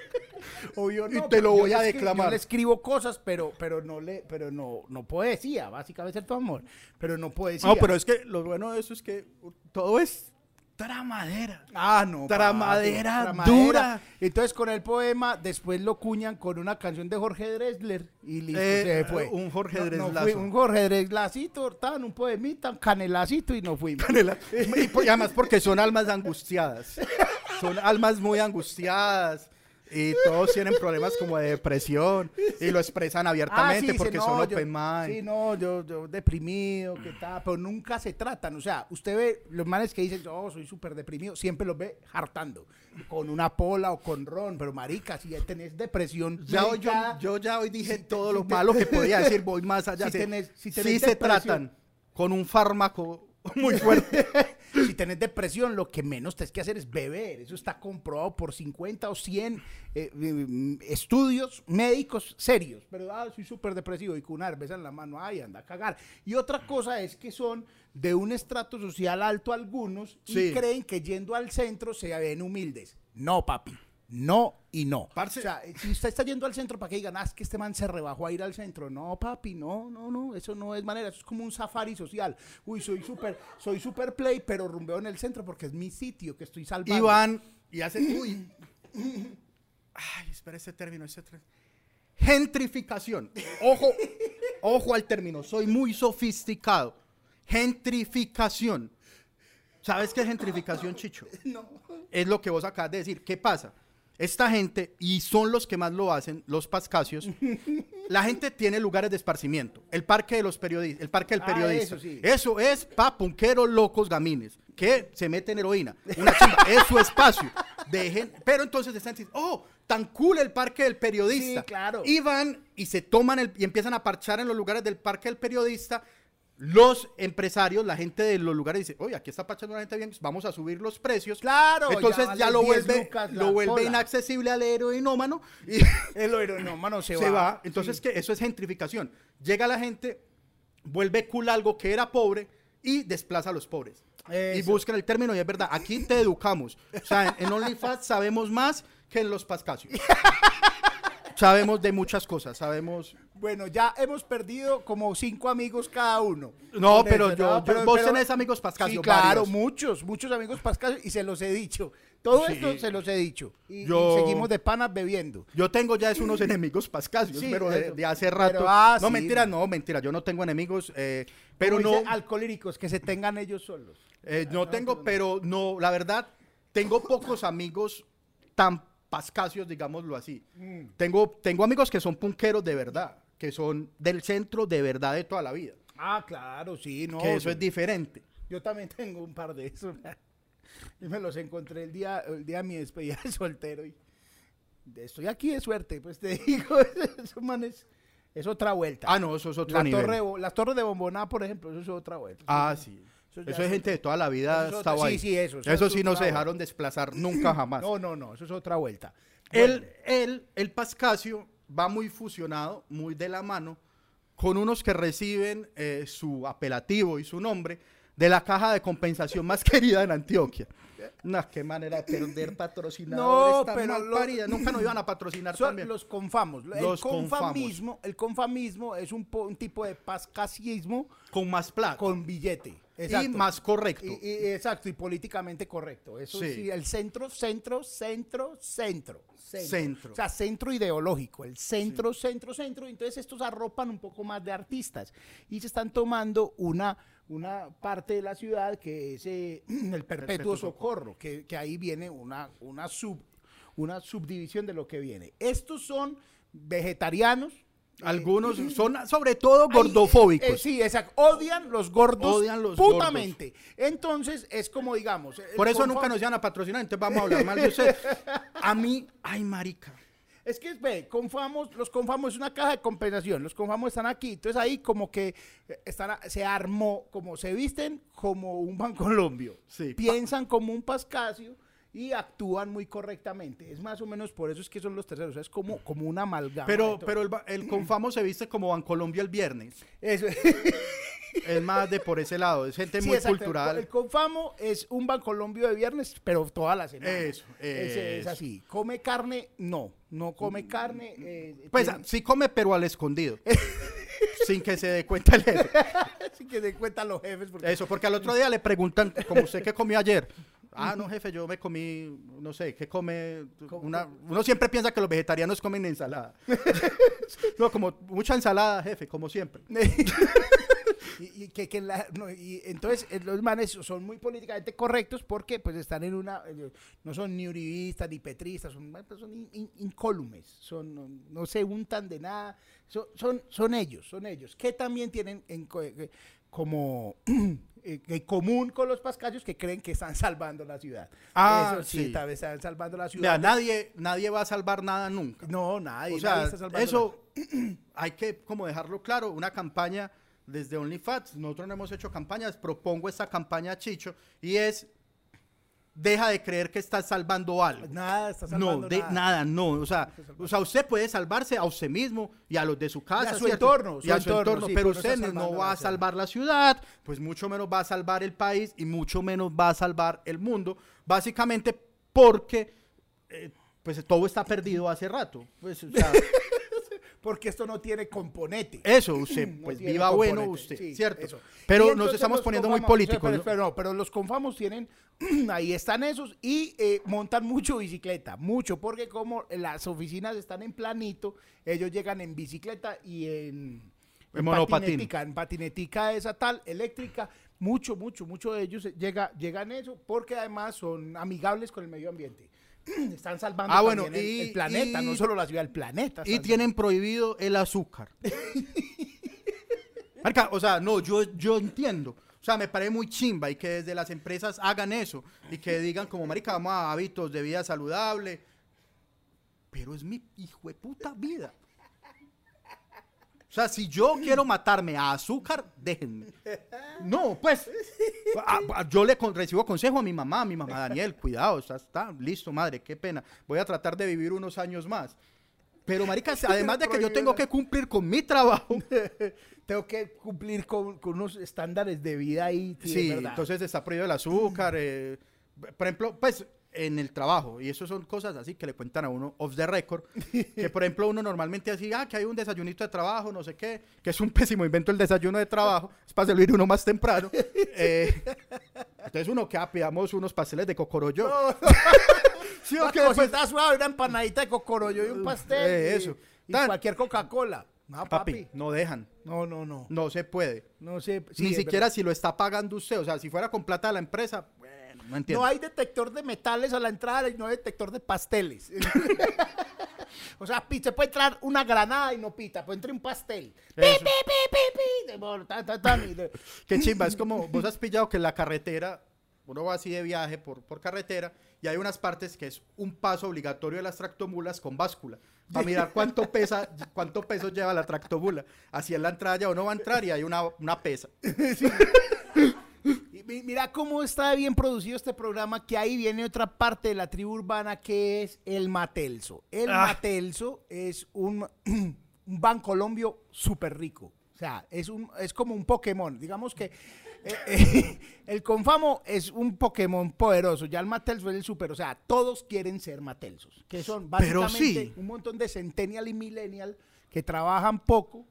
[SPEAKER 2] Obvio,
[SPEAKER 1] Y
[SPEAKER 2] no,
[SPEAKER 1] te
[SPEAKER 2] pero
[SPEAKER 1] lo voy a declamar.
[SPEAKER 2] Yo le escribo cosas, pero, pero no le, pero no, no poesía, básicamente es tu amor, pero no poesía.
[SPEAKER 1] No, pero es que lo bueno de eso es que todo es tramadera.
[SPEAKER 2] Ah, no.
[SPEAKER 1] Tramadera
[SPEAKER 2] papi,
[SPEAKER 1] dura.
[SPEAKER 2] Entonces con el poema, después lo cuñan con una canción de Jorge Drexler y listo,
[SPEAKER 1] Eh,
[SPEAKER 2] se fue.
[SPEAKER 1] un Jorge
[SPEAKER 2] No, no
[SPEAKER 1] Dreslazo.
[SPEAKER 2] fui- un Jorge Dreslacito, tan, un poemita, un canelacito y no fuimos.
[SPEAKER 1] Canela. Y, por- y además porque son almas angustiadas. Son almas muy angustiadas. Y todos tienen problemas como de depresión. Y lo expresan abiertamente
[SPEAKER 2] Ah, sí, dice,
[SPEAKER 1] porque
[SPEAKER 2] no,
[SPEAKER 1] son
[SPEAKER 2] yo-
[SPEAKER 1] open mind.
[SPEAKER 2] Sí, no, yo, yo deprimido, qué tal, pero nunca se tratan. O sea, usted ve los manes que dicen, yo soy súper deprimido, siempre los ve hartando, con una pola o con ron, pero marica, si ya tenés depresión,
[SPEAKER 1] Ya hoy, yo, yo ya hoy dije
[SPEAKER 2] Si
[SPEAKER 1] todo
[SPEAKER 2] si
[SPEAKER 1] lo
[SPEAKER 2] te-
[SPEAKER 1] malo que podía decir, voy más allá.
[SPEAKER 2] Si
[SPEAKER 1] Sí-
[SPEAKER 2] tenés- si
[SPEAKER 1] sí
[SPEAKER 2] tenés
[SPEAKER 1] se
[SPEAKER 2] depresión.
[SPEAKER 1] tratan con un fármaco muy fuerte.
[SPEAKER 2] si tenés depresión, lo que menos tenés que hacer es beber. Eso está comprobado por 50 o 100 eh, mm, estudios médicos serios. Pero, ah, soy súper depresivo y con una cerveza en la mano, ay, anda a cagar. Y otra cosa es que son de un estrato social alto algunos y
[SPEAKER 1] Sí.
[SPEAKER 2] creen que yendo al centro se ven humildes. No, papi. No y no.
[SPEAKER 1] Parce-
[SPEAKER 2] O sea, si usted está yendo al centro para que digan, ah, es que este man se rebajó a ir al centro. No, papi, no, no, no, eso no es manera, eso es como un safari social. Uy, soy súper, soy super play, pero rumbeo en el centro porque es mi sitio que estoy salvando.
[SPEAKER 1] Y van y hacen. Uy. Ay, espera ese término, ese término. Gentrificación. Ojo, ojo al término. Soy muy sofisticado. Gentrificación. ¿Sabes qué es gentrificación, Chicho?
[SPEAKER 2] No.
[SPEAKER 1] Es lo que vos acabas de decir. ¿Qué pasa? Esta gente, y son los que más lo hacen, los pascasios, la gente tiene lugares de esparcimiento. El parque de los periodistas, el parque del
[SPEAKER 2] Ah,
[SPEAKER 1] periodista.
[SPEAKER 2] eso sí.
[SPEAKER 1] Eso es pa punqueros locos gamines, que se meten heroína. Una chimba, es su espacio. dejen, pero entonces están diciendo, oh, tan cool el parque del periodista.
[SPEAKER 2] Sí, claro.
[SPEAKER 1] Y van y se toman el, y empiezan a parchar en los lugares del parque del periodista. Los empresarios, la gente de los lugares dice, oye, aquí está parchando la gente bien, vamos a subir los precios.
[SPEAKER 2] Claro,
[SPEAKER 1] Entonces
[SPEAKER 2] ya
[SPEAKER 1] lo
[SPEAKER 2] 10
[SPEAKER 1] vuelve, lo vuelve
[SPEAKER 2] cola.
[SPEAKER 1] inaccesible al heroinómano y
[SPEAKER 2] El aeronómano se,
[SPEAKER 1] se va. Entonces, que eso es gentrificación. Llega la gente, vuelve cool algo que era pobre y desplaza a los pobres. Y buscan el término y es verdad, aquí te educamos. O sea, en, en OnlyFans sabemos más que en los pascasios. sabemos de muchas cosas, sabemos...
[SPEAKER 2] Bueno, ya hemos perdido como cinco amigos cada uno.
[SPEAKER 1] No, pero
[SPEAKER 2] eso,
[SPEAKER 1] yo,
[SPEAKER 2] ¿no?
[SPEAKER 1] yo- vos tenés amigos pascasios.
[SPEAKER 2] Sí, claro,
[SPEAKER 1] varios.
[SPEAKER 2] muchos, muchos amigos pascasios y se los he dicho. Todo
[SPEAKER 1] Sí.
[SPEAKER 2] esto se los he dicho. Y, seguimos de panas bebiendo.
[SPEAKER 1] Yo tengo ya es unos enemigos pascasios,
[SPEAKER 2] Sí,
[SPEAKER 1] pero de, hace rato.
[SPEAKER 2] Pero, ah,
[SPEAKER 1] no,
[SPEAKER 2] sí.
[SPEAKER 1] mentira, no, mentira. Yo no tengo enemigos, eh, pero no,
[SPEAKER 2] alcohólicos que se tengan ellos solos.
[SPEAKER 1] eh, no tengo, pero no, la verdad, tengo pocos amigos tan pascasios, digámoslo así.
[SPEAKER 2] Mm.
[SPEAKER 1] Tengo, tengo amigos que son punqueros de verdad, que son del centro de verdad de toda la vida.
[SPEAKER 2] Ah, claro, sí, no.
[SPEAKER 1] que eso es diferente.
[SPEAKER 2] Yo también tengo un par de esos. Y me los encontré el día, el día de mi despedida de soltero. Y estoy aquí de suerte, pues te digo, eso man es, otra vuelta.
[SPEAKER 1] Ah, no, eso es otro
[SPEAKER 2] la
[SPEAKER 1] nivel.
[SPEAKER 2] torre, las torres de Bomboná, por ejemplo, eso es otra vuelta.
[SPEAKER 1] Ah, sí.
[SPEAKER 2] Eso
[SPEAKER 1] es gente de toda la vida
[SPEAKER 2] eso
[SPEAKER 1] estaba
[SPEAKER 2] otra- sí,
[SPEAKER 1] ahí.
[SPEAKER 2] sí, eso, eso
[SPEAKER 1] Eso
[SPEAKER 2] es
[SPEAKER 1] sí no se dejaron desplazar nunca jamás.
[SPEAKER 2] No, no, no, eso es otra vuelta.
[SPEAKER 1] El, el, el Pascasio va muy fusionado, muy de la mano, con unos que reciben eh, su apelativo y su nombre de la caja de compensación más querida en Antioquia. No, qué manera de perder patrocinadores
[SPEAKER 2] No,
[SPEAKER 1] tan
[SPEAKER 2] pero
[SPEAKER 1] mal
[SPEAKER 2] lo-
[SPEAKER 1] parida. Nunca nos iban a patrocinar
[SPEAKER 2] Son
[SPEAKER 1] también.
[SPEAKER 2] los confamos. El
[SPEAKER 1] Los confamos.
[SPEAKER 2] confamismo, el confamismo es un, po- un tipo de pascasismo
[SPEAKER 1] Con más plata.
[SPEAKER 2] con billete.
[SPEAKER 1] y más correcto.
[SPEAKER 2] Y- y- exacto, y políticamente correcto. Eso sí.
[SPEAKER 1] Sí.
[SPEAKER 2] el centro, centro, centro, centro.
[SPEAKER 1] Centro.
[SPEAKER 2] O sea, centro ideológico, el centro, centro, centro. Entonces estos arropan un poco más de artistas y se están tomando una, una parte de la ciudad que es eh, el perpetuo socorro, que, que ahí viene una, una, sub, una subdivisión de lo que viene. Estos son vegetarianos. eh,
[SPEAKER 1] Algunos son sobre todo gordofóbicos.
[SPEAKER 2] eh, sí, exacto. Odian los gordos.
[SPEAKER 1] Odian los
[SPEAKER 2] putamente. Entonces, es como digamos.
[SPEAKER 1] Por eso nunca nos iban a patrocinar, entonces vamos a hablar mal de usted. A mí, ay, marica.
[SPEAKER 2] Es que, ve, confamos, los confamos es una caja de compensación. Los confamos están aquí. Entonces, ahí como que eh, están, se armó, como se visten como un bancolombio.
[SPEAKER 1] Sí.
[SPEAKER 2] Piensan como un pascasio y actúan muy correctamente. Es más o menos por eso es que son los terceros. Es como, como una amalgama.
[SPEAKER 1] Pero, pero el, el Confamo se viste como Bancolombia el viernes.
[SPEAKER 2] Eso.
[SPEAKER 1] Es más de por ese lado, es gente
[SPEAKER 2] Sí,
[SPEAKER 1] muy
[SPEAKER 2] exacto.
[SPEAKER 1] cultural.
[SPEAKER 2] El Confamo es un bancolombio de viernes, pero toda la semana.
[SPEAKER 1] Eso,
[SPEAKER 2] Es, es así. ¿Come carne? No. No come carne. eh,
[SPEAKER 1] Pues
[SPEAKER 2] tiene-
[SPEAKER 1] sí come, pero al escondido. sin que se dé cuenta el jefe.
[SPEAKER 2] Así que se cuentan los jefes. Porque
[SPEAKER 1] Eso, porque al otro día le preguntan, como usted qué comió ayer. Ah, no, jefe, yo me comí, no sé, ¿qué come? Una, uno siempre piensa que los vegetarianos comen ensalada. no, como mucha ensalada, jefe, como siempre.
[SPEAKER 2] Y, y que, que la- no, y entonces eh, los manes son muy políticamente correctos porque pues están en una eh, no son ni uribistas ni petristas son, pues, son in- in- incólumes son no, no se untan de nada son, son son ellos son ellos que también tienen en eh, como en común con los pascallos que creen que están salvando la ciudad
[SPEAKER 1] Ah,
[SPEAKER 2] Eso sí,
[SPEAKER 1] sí.
[SPEAKER 2] tal vez están salvando la ciudad
[SPEAKER 1] nadie, nadie va a salvar nada nunca.
[SPEAKER 2] no nadie
[SPEAKER 1] O
[SPEAKER 2] nadie
[SPEAKER 1] sea,
[SPEAKER 2] está salvando
[SPEAKER 1] eso hay que como dejarlo claro, una campaña desde OnlyFans, nosotros no hemos hecho campañas, propongo esta campaña Chicho y es deja de creer que estás salvando algo.
[SPEAKER 2] nada está
[SPEAKER 1] No,
[SPEAKER 2] salvando
[SPEAKER 1] de
[SPEAKER 2] nada.
[SPEAKER 1] nada, no, o sea, o sea, usted puede salvarse a usted mismo y a los de su casa,
[SPEAKER 2] a su
[SPEAKER 1] ¿cierto?
[SPEAKER 2] entorno,
[SPEAKER 1] y a su
[SPEAKER 2] entorno,
[SPEAKER 1] entorno,
[SPEAKER 2] sí,
[SPEAKER 1] pero
[SPEAKER 2] no
[SPEAKER 1] usted no
[SPEAKER 2] salvando
[SPEAKER 1] va a salvar la ciudad, pues mucho menos va a salvar el país y mucho menos va a salvar el mundo, básicamente porque eh, pues todo está perdido hace rato, pues o sea,
[SPEAKER 2] porque esto no tiene componente
[SPEAKER 1] Eso, usted,
[SPEAKER 2] No
[SPEAKER 1] pues viva bueno
[SPEAKER 2] componente,
[SPEAKER 1] usted,
[SPEAKER 2] sí,
[SPEAKER 1] ¿cierto?
[SPEAKER 2] eso.
[SPEAKER 1] Pero nos estamos poniendo muy políticos,
[SPEAKER 2] pero,
[SPEAKER 1] ¿no?
[SPEAKER 2] pero no, pero los confamos tienen, ahí están esos y eh, montan mucho bicicleta, mucho, porque como las oficinas están en planito, ellos llegan en bicicleta y en,
[SPEAKER 1] En monopatín.
[SPEAKER 2] patinetica, en patinetica esa tal, eléctrica, mucho, mucho, mucho de ellos llega, llegan eso, porque además son amigables con el medio ambiente. Están salvando
[SPEAKER 1] Ah, bueno,
[SPEAKER 2] el- planeta,
[SPEAKER 1] y-
[SPEAKER 2] no solo la ciudad, el planeta.
[SPEAKER 1] Y tienen prohibido el azúcar. Marca, o sea, no, yo, yo entiendo. O sea, me parece muy chimba y que desde las empresas hagan eso y que digan como, marica, vamos a hábitos de vida saludable. Pero es mi hijo de puta vida. O sea, si yo quiero matarme a azúcar, déjenme. No, pues, a- a- yo le con- recibo consejo a mi mamá, a mi mamá Daniel, cuidado, está, está listo, madre, qué pena. Voy a tratar de vivir unos años más. Pero, marica, además de que yo tengo que cumplir con mi trabajo,
[SPEAKER 2] Tengo que cumplir con, con unos estándares de vida ahí. sí, es
[SPEAKER 1] Sí,
[SPEAKER 2] verdad.
[SPEAKER 1] entonces está prohibido el azúcar. eh, por ejemplo, pues en el trabajo, y eso son cosas así que le cuentan a uno off the record, que por ejemplo uno normalmente así, ah, que hay un desayunito de trabajo, no sé qué, que es un pésimo invento el desayuno de trabajo, es para servir uno más temprano. Eh, entonces uno que pidamos unos pasteles de cocorollo. Sí,
[SPEAKER 2] Una
[SPEAKER 1] o qué? Pues,
[SPEAKER 2] suave, una empanadita de cocorollo y un pastel.
[SPEAKER 1] Eh,
[SPEAKER 2] y-
[SPEAKER 1] eso.
[SPEAKER 2] Y,
[SPEAKER 1] Tan-
[SPEAKER 2] cualquier Coca-Cola. No,
[SPEAKER 1] papi,
[SPEAKER 2] papi.
[SPEAKER 1] no dejan,
[SPEAKER 2] No, no, no.
[SPEAKER 1] no se puede.
[SPEAKER 2] No sé. sí,
[SPEAKER 1] Ni siquiera
[SPEAKER 2] verdad.
[SPEAKER 1] si lo está pagando usted, o sea, si fuera con plata de la empresa, no entiendo.
[SPEAKER 2] No hay detector de metales a la entrada y no hay detector de pasteles. o sea, se puede entrar una granada y no pita, puede entrar un pastel. Pi, pi, pi, pi, pi,
[SPEAKER 1] Qué chimba, es como, vos has pillado que en la carretera, uno va así de viaje por, por carretera y hay unas partes que es un paso obligatorio de las tractomulas con báscula. Para mirar cuánto pesa, cuánto peso lleva la tractomula. Así en la entrada ya uno va a entrar y hay una, una pesa.
[SPEAKER 2] Mi- mira cómo está bien producido este programa, que ahí viene otra parte de la tribu urbana que es el Matelso. El
[SPEAKER 1] Ah.
[SPEAKER 2] Matelso es un, un bancolombio súper rico. O sea, es, un, es como un Pokémon. Digamos que eh, eh, el Confamo es un Pokémon poderoso. Ya el Matelso es el super. O sea, todos quieren ser Matelsos. Que son básicamente
[SPEAKER 1] sí.
[SPEAKER 2] un montón de Centennial y Millennial que trabajan poco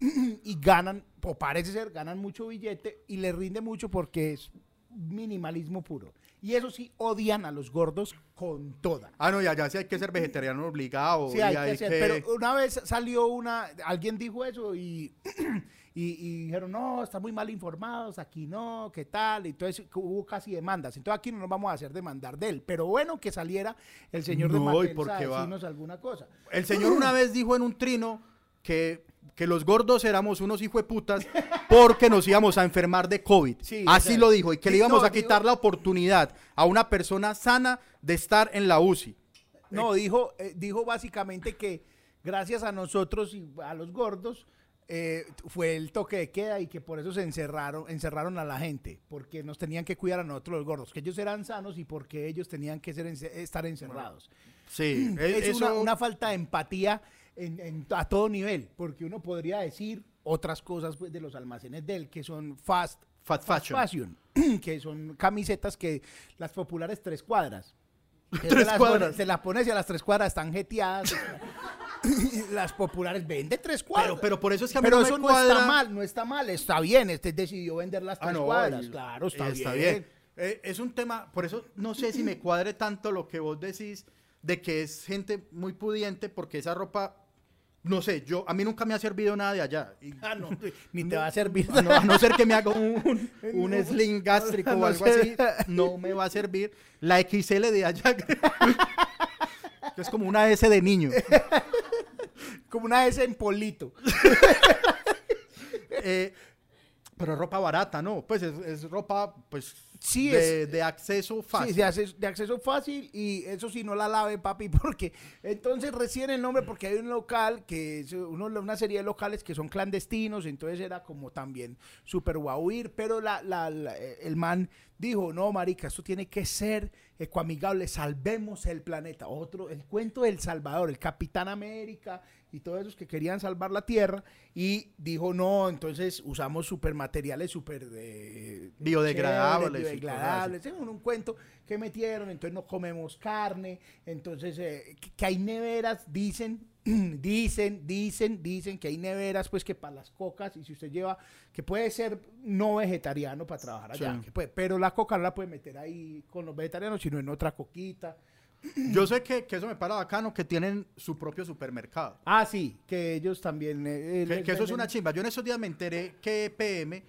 [SPEAKER 2] y ganan, o parece ser, ganan mucho billete y les rinde mucho porque es minimalismo puro. Y eso sí, odian a los gordos con toda.
[SPEAKER 1] Ah, no, y allá sí hay que ser vegetariano obligado.
[SPEAKER 2] Sí, hay que
[SPEAKER 1] hay
[SPEAKER 2] hacer,
[SPEAKER 1] que-
[SPEAKER 2] pero una vez salió una, alguien dijo eso y, y, y dijeron, no, están muy mal informados, aquí no, qué tal, y entonces hubo casi demandas, entonces aquí no nos vamos a hacer demandar de él, pero bueno que saliera el señor de
[SPEAKER 1] No, ¿y
[SPEAKER 2] Matensa
[SPEAKER 1] por
[SPEAKER 2] a
[SPEAKER 1] qué va?
[SPEAKER 2] decirnos alguna cosa.
[SPEAKER 1] El señor una vez dijo en un trino que, que los gordos éramos unos hijueputas porque nos íbamos a enfermar de COVID.
[SPEAKER 2] Sí,
[SPEAKER 1] Así
[SPEAKER 2] o sea,
[SPEAKER 1] lo dijo, y que le íbamos
[SPEAKER 2] no,
[SPEAKER 1] a quitar la oportunidad a una persona sana de estar en la UCI.
[SPEAKER 2] No, dijo, eh, dijo básicamente que gracias a nosotros y a los gordos eh, fue el toque de queda y que por eso se encerraron, encerraron a la gente, porque nos tenían que cuidar a nosotros los gordos, que ellos eran sanos y porque ellos tenían que ser estar encerrados.
[SPEAKER 1] Sí,
[SPEAKER 2] es
[SPEAKER 1] e-
[SPEAKER 2] una,
[SPEAKER 1] eso-
[SPEAKER 2] una falta de empatía en- en- a todo nivel, porque uno podría decir otras cosas pues, de los almacenes de él, que son fast,
[SPEAKER 1] Fat fashion.
[SPEAKER 2] fashion, que son camisetas que las populares tres cuadras.
[SPEAKER 1] Tres
[SPEAKER 2] las
[SPEAKER 1] cuadras.
[SPEAKER 2] pones- se las pones y a las tres cuadras están jeteadas. las populares venden tres cuadras.
[SPEAKER 1] Pero, pero por eso es que a mí
[SPEAKER 2] Pero
[SPEAKER 1] no me
[SPEAKER 2] eso no
[SPEAKER 1] cuadra-
[SPEAKER 2] está mal, no está mal, está bien. Este decidió vender las
[SPEAKER 1] Ah,
[SPEAKER 2] tres
[SPEAKER 1] no,
[SPEAKER 2] cuadras.
[SPEAKER 1] y-
[SPEAKER 2] Claro, está,
[SPEAKER 1] está
[SPEAKER 2] bien.
[SPEAKER 1] Eh, es un tema, por eso no sé si me cuadre tanto lo que vos decís de que es gente muy pudiente porque esa ropa, no sé, yo a mí nunca me ha servido nada de allá. Y-
[SPEAKER 2] Ah, no, ni te va a servir.
[SPEAKER 1] a no, a no ser que me haga un, un
[SPEAKER 2] No.
[SPEAKER 1] sling gástrico o algo así, no me va a servir. La XL de allá, que es como una S de niño.
[SPEAKER 2] Como una S en polito.
[SPEAKER 1] Eh, pero ropa barata, ¿no? Pues es, es ropa, pues,
[SPEAKER 2] Sí,
[SPEAKER 1] de, de acceso fácil.
[SPEAKER 2] Sí, de acceso, de acceso fácil y eso sí no la lave, papi, porque entonces recién el nombre, porque hay un local que es uno, una serie de locales que son clandestinos, entonces era como también súper guau ir, pero la, la- la- el man dijo, no, marica, esto tiene que ser ecoamigable, salvemos el planeta. Otro, el cuento del Salvador, el Capitán América y todos esos que querían salvar la Tierra y dijo, no, entonces usamos super materiales súper... eh,
[SPEAKER 1] Biodegradables
[SPEAKER 2] chéveres, biodegradables, es un, un cuento que metieron, entonces no comemos carne, entonces eh, que, que hay neveras, dicen, dicen, dicen, dicen que hay neveras pues que para las cocas y si usted lleva, que puede ser no vegetariano para trabajar allá,
[SPEAKER 1] Sí.
[SPEAKER 2] que puede- pero la coca no la puede meter ahí con los vegetarianos, sino en otra coquita.
[SPEAKER 1] Yo sé que, que eso me para bacano, que tienen su propio supermercado.
[SPEAKER 2] Ah, sí, que ellos también... eh,
[SPEAKER 1] Que,
[SPEAKER 2] les
[SPEAKER 1] que eso es una chimba. Yo en esos días me enteré que PM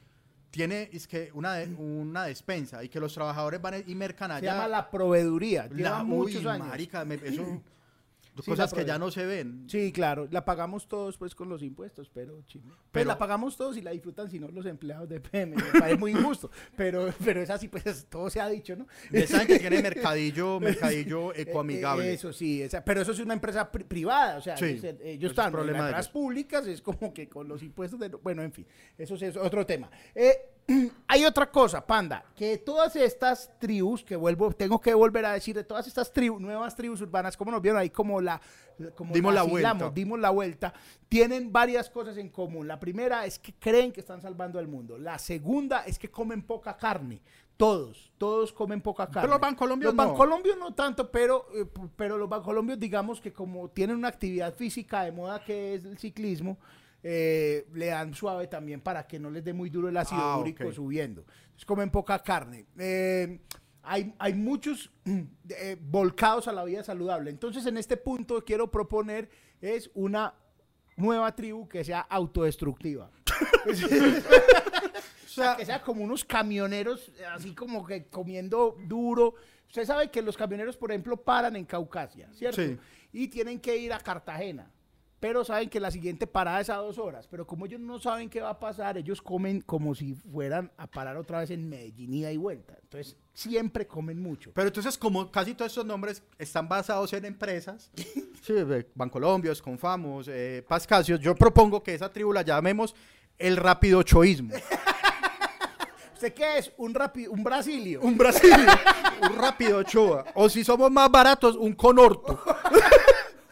[SPEAKER 1] tiene es que una, de- una despensa y que los trabajadores van y mercan
[SPEAKER 2] Se
[SPEAKER 1] allá.
[SPEAKER 2] llama la proveeduría,
[SPEAKER 1] La-
[SPEAKER 2] lleva
[SPEAKER 1] uy,
[SPEAKER 2] muchos años.
[SPEAKER 1] marica, me- eso
[SPEAKER 2] Sí,
[SPEAKER 1] cosas que ya no se ven.
[SPEAKER 2] Sí, claro, la pagamos todos pues con los impuestos, pero. Pues
[SPEAKER 1] Pero-
[SPEAKER 2] la pagamos todos y la disfrutan si no los empleados de PM, parece muy injusto, pero, pero es así, pues todo se ha dicho, ¿no?
[SPEAKER 1] De saben que tiene mercadillo, mercadillo
[SPEAKER 2] Eh,
[SPEAKER 1] ecoamigable.
[SPEAKER 2] eh, Eso sí, esa- pero eso es una empresa pri- privada, o sea,
[SPEAKER 1] Sí,
[SPEAKER 2] ellos,
[SPEAKER 1] eso
[SPEAKER 2] ellos
[SPEAKER 1] es
[SPEAKER 2] están en las públicas, es como que con los impuestos de... Bueno, en fin, eso sí es otro tema. Eh, hay otra cosa, Panda, que todas estas tribus, que vuelvo, tengo que volver a decir, de todas estas tribus, nuevas tribus urbanas, como nos vieron ahí, como la... Como
[SPEAKER 1] Dimos la vuelta.
[SPEAKER 2] dimos la vuelta, tienen varias cosas en común. La primera es que creen que están salvando al mundo. La segunda es que comen poca carne. Todos, todos comen poca carne.
[SPEAKER 1] los bancolombios
[SPEAKER 2] Los
[SPEAKER 1] no.
[SPEAKER 2] bancolombios no tanto, pero, eh, pero los bancolombios, digamos que como tienen una actividad física de moda que es el ciclismo, eh, le dan suave también para que no les dé muy duro el ácido
[SPEAKER 1] Ah,
[SPEAKER 2] úrico subiendo. Entonces comen poca carne. Eh, hay, hay muchos eh, volcados a la vida saludable. Entonces, en este punto quiero proponer es una nueva tribu que sea autodestructiva.
[SPEAKER 1] O sea,
[SPEAKER 2] que sea como unos camioneros, así como que comiendo duro. Usted sabe que los camioneros, por ejemplo, paran en Caucasia, ¿cierto?
[SPEAKER 1] Sí.
[SPEAKER 2] Y tienen que ir a Cartagena. Pero saben que la siguiente parada es a dos horas. Pero como ellos no saben qué va a pasar, ellos comen como si fueran a parar otra vez en Medellín ida y vuelta. Entonces, siempre comen mucho.
[SPEAKER 1] Pero entonces, como casi todos estos nombres están basados en empresas, sí, Bancolombios, Confamos, eh, Pascasios, yo propongo que esa tribu la llamemos el rápido choísmo.
[SPEAKER 2] ¿Usted qué es? Un, rapi- un brasilio.
[SPEAKER 1] Un Brasil, un rápido choa. O si somos más baratos, un conorto.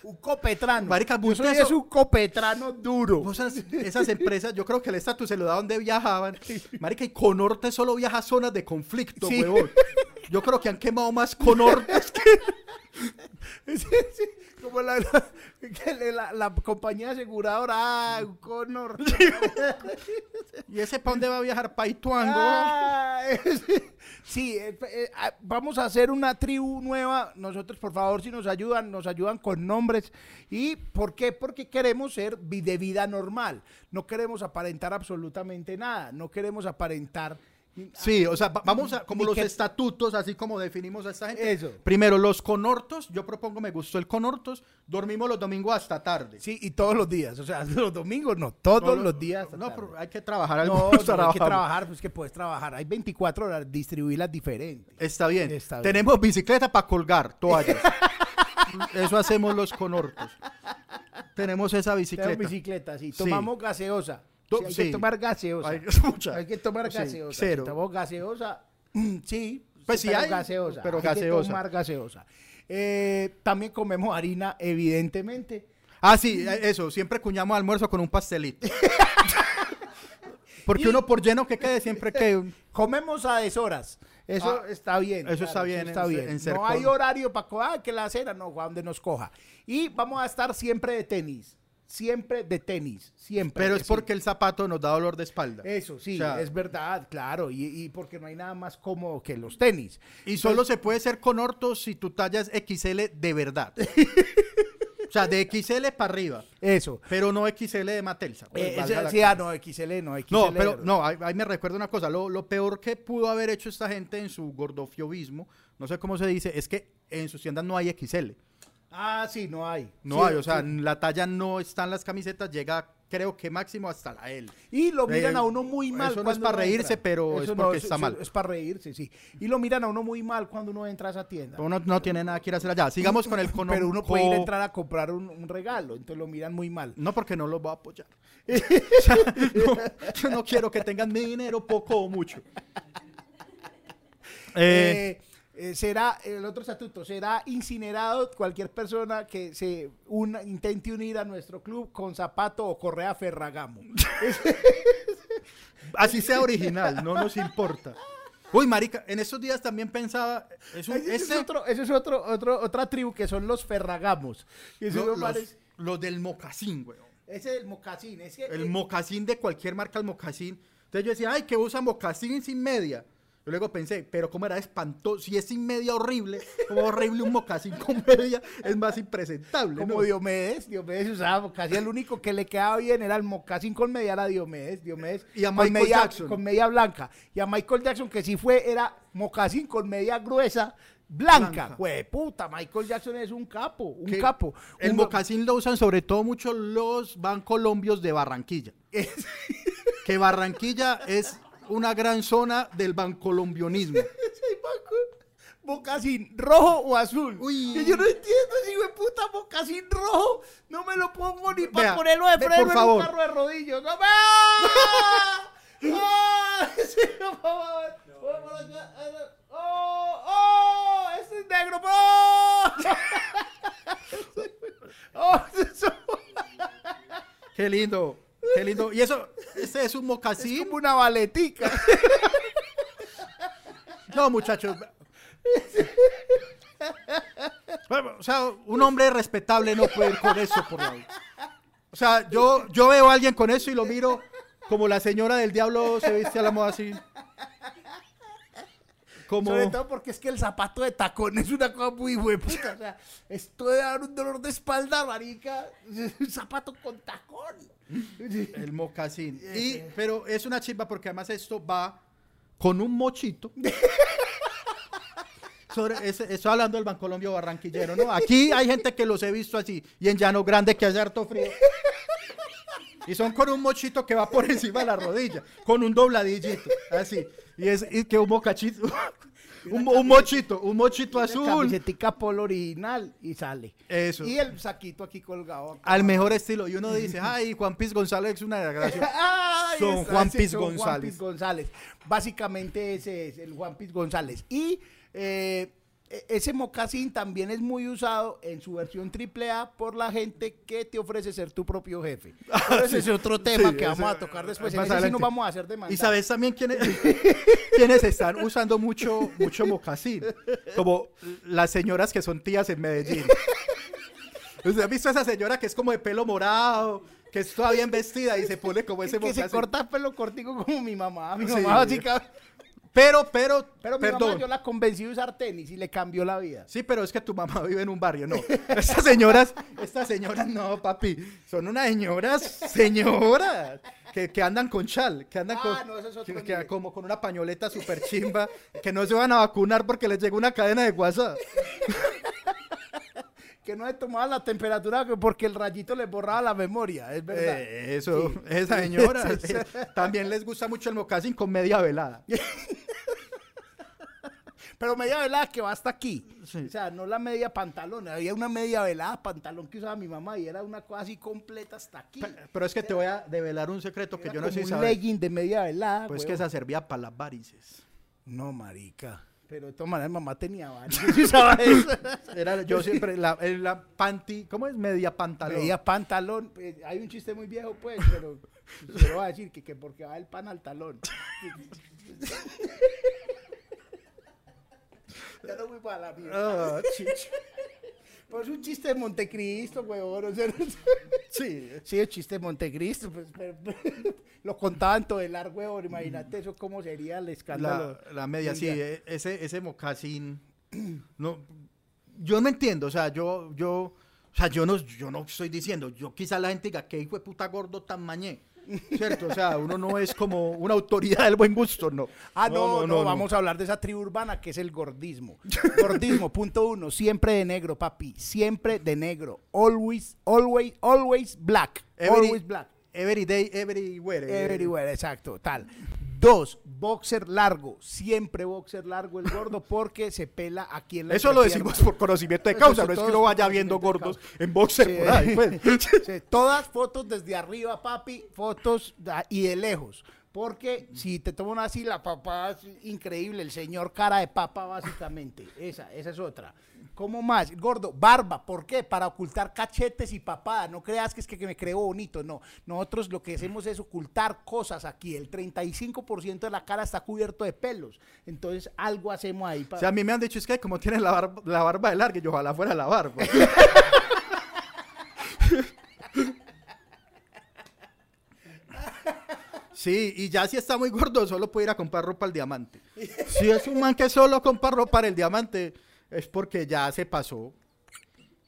[SPEAKER 2] Un copetrano.
[SPEAKER 1] Marica,
[SPEAKER 2] Yo soy es un copetrano duro.
[SPEAKER 1] Esas, esas empresas, yo creo que el estatus se lo da donde viajaban. Marica, y Conorte solo viaja a zonas de conflicto,
[SPEAKER 2] Sí.
[SPEAKER 1] huevón. Yo creo que han quemado más Conortes que...
[SPEAKER 2] Sí, sí, como la, la, la- compañía aseguradora, ah, Connor.
[SPEAKER 1] ¿Y ese para dónde va a viajar? Paituango.
[SPEAKER 2] Ah, sí, eh, eh, ah, vamos a hacer una tribu nueva. Nosotros, por favor, si nos ayudan, nos ayudan con nombres. ¿Y por qué? Porque queremos ser de vida normal. No queremos aparentar absolutamente nada. No queremos aparentar.
[SPEAKER 1] Sí, o sea, va- vamos a, como los
[SPEAKER 2] que-
[SPEAKER 1] estatutos, así como definimos a esta gente.
[SPEAKER 2] Eso.
[SPEAKER 1] Primero, los conortos, yo propongo, me gustó el conortos, dormimos los domingos hasta tarde.
[SPEAKER 2] Sí, y todos los días. O sea, los domingos no, todos
[SPEAKER 1] Todos
[SPEAKER 2] los días.
[SPEAKER 1] No,
[SPEAKER 2] tarde.
[SPEAKER 1] pero hay que trabajar
[SPEAKER 2] No, no, hay que trabajar, pues que puedes trabajar. Hay 24 horas, distribuirlas diferentes.
[SPEAKER 1] Está bien.
[SPEAKER 2] Está bien.
[SPEAKER 1] Tenemos bicicleta para colgar, toallas. Eso hacemos los conortos. Tenemos esa bicicleta.
[SPEAKER 2] Tenemos bicicleta, sí.
[SPEAKER 1] Sí.
[SPEAKER 2] Tomamos gaseosa.
[SPEAKER 1] To-
[SPEAKER 2] Sí, hay
[SPEAKER 1] sí.
[SPEAKER 2] que tomar gaseosa.
[SPEAKER 1] Hay,
[SPEAKER 2] que tomar
[SPEAKER 1] Sí,
[SPEAKER 2] gaseosa.
[SPEAKER 1] cero.
[SPEAKER 2] Si tomamos gaseosa, sí.
[SPEAKER 1] Pues sí
[SPEAKER 2] pero
[SPEAKER 1] hay,
[SPEAKER 2] gaseosa.
[SPEAKER 1] pero
[SPEAKER 2] hay que tomar gaseosa. Eh, también comemos harina, evidentemente.
[SPEAKER 1] Ah, sí, eh, eso. Siempre cuñamos almuerzo con un pastelito. Porque
[SPEAKER 2] Y-
[SPEAKER 1] uno por lleno que quede siempre que...
[SPEAKER 2] Comemos a deshoras. Eso
[SPEAKER 1] Ah,
[SPEAKER 2] está bien.
[SPEAKER 1] eso está bien
[SPEAKER 2] está
[SPEAKER 1] en-
[SPEAKER 2] bien.
[SPEAKER 1] en
[SPEAKER 2] no hay horario para ah, que la cena, no, donde nos coja. Y vamos a estar siempre de tenis. Siempre de tenis. Siempre.
[SPEAKER 1] Pero es
[SPEAKER 2] Sí.
[SPEAKER 1] porque el zapato nos da dolor de espalda.
[SPEAKER 2] Eso, sí,
[SPEAKER 1] O sea-
[SPEAKER 2] es verdad, claro. Y, y porque no hay nada más cómodo que los tenis.
[SPEAKER 1] Y solo se puede ser con ortos si tu talla es XL de verdad. o sea, de XL para arriba.
[SPEAKER 2] Eso.
[SPEAKER 1] Pero no XL de Matelsa. pues,
[SPEAKER 2] Eh, sí, ah, no, XL no, XL.
[SPEAKER 1] No, pero no, ahí, ahí me recuerda una cosa. Lo, lo peor que pudo haber hecho esta gente en su gordofiobismo, no sé cómo se dice, es que en sus tiendas no hay XL.
[SPEAKER 2] Ah, sí, no hay.
[SPEAKER 1] No
[SPEAKER 2] Sí,
[SPEAKER 1] hay, o sea,
[SPEAKER 2] sí.
[SPEAKER 1] la talla no está en las camisetas, llega creo que máximo hasta la L.
[SPEAKER 2] Y lo miran
[SPEAKER 1] Eh,
[SPEAKER 2] a uno muy mal.
[SPEAKER 1] eso no es para reírse,
[SPEAKER 2] entra.
[SPEAKER 1] pero es porque está mal.
[SPEAKER 2] Es para reírse, sí. Y lo miran a uno muy mal cuando uno entra a esa tienda.
[SPEAKER 1] Uno no tiene nada que ir a hacer allá. Sigamos con el cono-
[SPEAKER 2] Pero uno puede ir a entrar a comprar un, un regalo, entonces lo miran muy mal.
[SPEAKER 1] No, porque no los voy a apoyar. O sea, no, yo no quiero que tengan mi dinero poco o mucho. Eh,
[SPEAKER 2] Eh, eh, será, el otro estatuto, será incinerado cualquier persona que se una, intente unir a nuestro club con zapato o correa Ferragamo.
[SPEAKER 1] así sea original, no nos importa. Uy, marica, en estos días también pensaba, es un,
[SPEAKER 2] Ese es, otro, ese es otro, otro, otra tribu que son los Ferragamos. Eso
[SPEAKER 1] los, del mocasín, weón.
[SPEAKER 2] ese es el mocasín.
[SPEAKER 1] El
[SPEAKER 2] eh,
[SPEAKER 1] mocasín de cualquier marca, el mocasín. Entonces yo decía, ay, que usa mocasín sin media. Yo luego pensé, pero cómo era espantoso, si es sin media horrible, como horrible un mocasín con media, es más impresentable.
[SPEAKER 2] como
[SPEAKER 1] ¿no?
[SPEAKER 2] Diomedes, Diomedes usaba mocasín, el único que le quedaba bien era el mocasín con media, era Diomedes, Diomedes
[SPEAKER 1] Y a
[SPEAKER 2] con
[SPEAKER 1] Michael
[SPEAKER 2] media,
[SPEAKER 1] Jackson.
[SPEAKER 2] con media blanca, y a Michael Jackson que sí fue, era mocasín con media gruesa, blanca. Güey, puta, Michael Jackson es un capo, un capo.
[SPEAKER 1] El
[SPEAKER 2] Un-
[SPEAKER 1] mocasín lo usan sobre todo mucho los bancolombios de Barranquilla. que Barranquilla es una gran zona del
[SPEAKER 2] Paco. Mocasín rojo o azul.
[SPEAKER 1] Uy.
[SPEAKER 2] Que yo no entiendo ese hijo de puta mocasín rojo. No me lo pongo ni para ponerlo de freno en un carro de rodillos. ¡No me! Sí, por favor. ¡Oh! ¡Oh! ¡Este es negro! ¡Oh! ¡Oh!
[SPEAKER 1] Qué lindo, qué lindo. Y eso, este es un
[SPEAKER 2] Es
[SPEAKER 1] mocasín.
[SPEAKER 2] como una baletica.
[SPEAKER 1] No, muchachos. Bueno, O sea, un hombre respetable no puede ir con eso por la vida. O sea, yo, yo veo a alguien con eso y lo miro como la señora del diablo se viste a la moda así. Como...
[SPEAKER 2] Sobre todo porque es que el zapato de tacón es una cosa muy hueputa. O sea, esto de dar un dolor de espalda, marica. Un zapato con tacón.
[SPEAKER 1] El mocasín. Y, pero es una chimba porque además esto va con un mochito. Sobre, ese- estoy hablando del Bancolombio barranquillero, ¿no? Aquí hay gente que los he visto así. Y en Llano Grande que hace harto frío. Y son con un mochito que va por encima de la rodilla. Con un dobladillito. Así. Y es y que un mocachito. Un, un mochito, un mochito azul.
[SPEAKER 2] camisetica polo original y sale.
[SPEAKER 1] Eso.
[SPEAKER 2] Y el saquito aquí colgado.
[SPEAKER 1] Al mejor estilo. Y uno dice, ay, Juan Piz González es una desgracia. Son
[SPEAKER 2] está,
[SPEAKER 1] Juan Piz
[SPEAKER 2] son Juan
[SPEAKER 1] González.
[SPEAKER 2] Piz González. Básicamente ese es el Juan Piz González. Y eh, ese mocasín también es muy usado en su versión AAA por la gente que te ofrece ser tu propio jefe. Pero ese es otro tema
[SPEAKER 1] Sí,
[SPEAKER 2] que vamos
[SPEAKER 1] ese-
[SPEAKER 2] a tocar después. En ese sí nos vamos a hacer demandar.
[SPEAKER 1] Y sabes también quiénes, quiénes están usando mucho, mucho mocasín. Como las señoras que son tías en Medellín. ¿Usted ha visto a esa señora que es como de pelo morado, que es toda bien vestida y se pone como ese
[SPEAKER 2] que se
[SPEAKER 1] mocasín?
[SPEAKER 2] corta el pelo cortico como mi mamá. Mi
[SPEAKER 1] Sí.
[SPEAKER 2] mamá básicamente.
[SPEAKER 1] Pero, pero,
[SPEAKER 2] Pero mi
[SPEAKER 1] perdón.
[SPEAKER 2] mamá yo la convencí de usar tenis y le cambió la vida.
[SPEAKER 1] Sí, pero es que tu mamá vive en un barrio, no. Estas señoras, estas señoras no, papi. Son unas señoras, señoras, que, que andan con chal, que andan
[SPEAKER 2] Ah,
[SPEAKER 1] con,
[SPEAKER 2] no, es
[SPEAKER 1] que- que como con una pañoleta súper chimba, que no se van a vacunar porque les llegó una cadena de WhatsApp.
[SPEAKER 2] Que no se tomaba la temperatura que- porque el rayito le borraba la memoria, es verdad.
[SPEAKER 1] Eh, eso,
[SPEAKER 2] Sí.
[SPEAKER 1] esa señora. Eh, También les gusta mucho el mocasín con media velada.
[SPEAKER 2] Pero media velada que va hasta aquí.
[SPEAKER 1] Sí.
[SPEAKER 2] O sea, no la media pantalón. Había una media velada pantalón que usaba mi mamá y era una cosa así completa hasta aquí.
[SPEAKER 1] Pero es que te voy a develar un secreto que yo no sé si
[SPEAKER 2] un
[SPEAKER 1] sabes.
[SPEAKER 2] legging de media velada.
[SPEAKER 1] Pues que esa servía para las varices.
[SPEAKER 2] No, marica. Pero de todas maneras, mamá tenía varios.
[SPEAKER 1] Era, yo siempre, la, la panty, ¿cómo es? Media pantalón.
[SPEAKER 2] Media pantalón. pues, hay un chiste muy viejo, pues, pero voy a decir que, que porque va el pan al talón. ya no voy para la mierda.
[SPEAKER 1] Ah, chicho.
[SPEAKER 2] Pues es un chiste de Montecristo, huevón. o sea,
[SPEAKER 1] Sí.
[SPEAKER 2] sí, el chiste de Montecristo. Pues, pero- lo contaban todo el largo, huevón. Imagínate eso, cómo sería el escándalo.
[SPEAKER 1] La, la media, sí, e- ese, ese mocasín. No, yo no entiendo, o sea, yo, yo, o sea, yo no, yo no estoy diciendo, yo quizá la gente diga que hijo de puta gordo tan mañé. ¿Cierto? O sea, uno no es como una autoridad del buen gusto, no.
[SPEAKER 2] Ah, no, no, vamos a hablar de esa tribu urbana que es el gordismo. Gordismo, punto uno, siempre de negro, papi, siempre de negro. Always, always, always black.
[SPEAKER 1] Every-
[SPEAKER 2] always black.
[SPEAKER 1] Every day, everywhere.
[SPEAKER 2] Everywhere, exacto, tal. Dos, boxer largo, siempre boxer largo el gordo porque se pela aquí en la
[SPEAKER 1] Eso lo decimos por conocimiento de
[SPEAKER 2] Eso
[SPEAKER 1] causa, no es que uno vaya viendo gordos en boxer
[SPEAKER 2] Sí.
[SPEAKER 1] por ahí, pues.
[SPEAKER 2] Sí, todas fotos desde arriba, papi, fotos y de lejos. Porque si te toman así, la papá es increíble, el señor cara de papa, básicamente. Esa, esa es otra. ¿Cómo más? Gordo, barba, ¿por qué? Para ocultar cachetes y papada. No creas que es que, que me creo bonito, no. Nosotros lo que hacemos es ocultar cosas aquí. El 35% de la cara está cubierto de pelos. Entonces, algo hacemos ahí.
[SPEAKER 1] O
[SPEAKER 2] para
[SPEAKER 1] sea, a mí me han dicho, es que como tiene la barba, la barba de larga, yo ojalá fuera la barba. Sí, y ya si está muy gordo, solo puede ir a comprar ropa al diamante. Si es un man que solo compra ropa al diamante, es porque ya se pasó.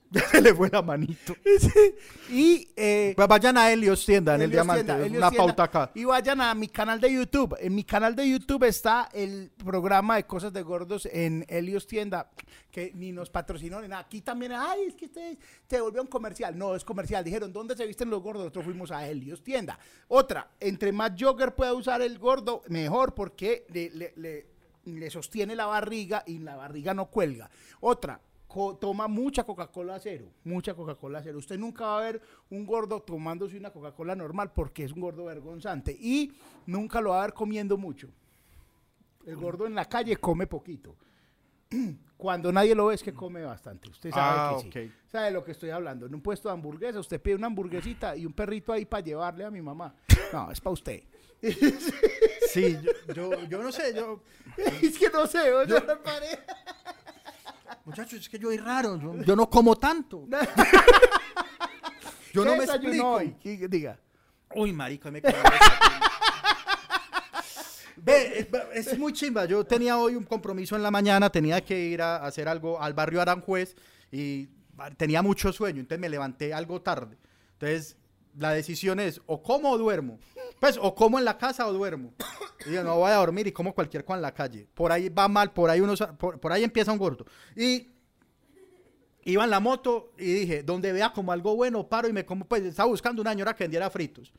[SPEAKER 1] Ya se le fue la manito.
[SPEAKER 2] Y eh,
[SPEAKER 1] Pues vayan a Helios Tienda en el Diamante.
[SPEAKER 2] Tienda,
[SPEAKER 1] es una
[SPEAKER 2] Tienda.
[SPEAKER 1] pauta acá.
[SPEAKER 2] Y vayan a mi canal de YouTube. En mi canal de YouTube está el programa de cosas de gordos en Helios Tienda, que ni nos patrocinó ni nada. Aquí también, ay, es que ustedes se volvió un comercial. No, es comercial. Dijeron, ¿dónde se visten los gordos? Nosotros fuimos a Helios Tienda. Otra, entre más jogger pueda usar el gordo, mejor, porque le, le- le- le sostiene la barriga y la barriga no cuelga. Otra, toma mucha Coca-Cola cero, mucha Coca-Cola cero. Usted nunca va a ver un gordo tomándose una Coca-Cola normal porque es un gordo vergonzante y nunca lo va a ver comiendo mucho. El gordo en la calle come poquito. Cuando nadie lo ve es que come bastante. Usted sabe
[SPEAKER 1] Ah,
[SPEAKER 2] que sí. Sabe de lo que estoy hablando. En un puesto de hamburguesa, usted pide una hamburguesita y un perrito ahí para llevarle a mi mamá. No, es para usted.
[SPEAKER 1] Sí, yo, yo, yo no sé, yo...
[SPEAKER 2] es que no sé, yo, no paré.
[SPEAKER 1] Muchachos, es que yo soy raro, yo, yo no como tanto. yo no
[SPEAKER 2] ¿Qué
[SPEAKER 1] me explico.
[SPEAKER 2] hoy? ¿Qué- Diga.
[SPEAKER 1] Uy, marica, me. Ve, es, es muy chimba. Yo tenía hoy un compromiso en la mañana, tenía que ir a hacer algo al barrio Aranjuez y tenía mucho sueño, entonces me levanté algo tarde. Entonces, la decisión es o como o duermo. Pues, o como en la casa o duermo. Y yo no voy a dormir y como cualquier cosa en la calle. Por ahí va mal, por ahí, uno, por, por ahí empieza un gordo. Y iba en la moto y dije, donde vea como algo bueno, paro y me como, pues estaba buscando una señora que vendiera fritos.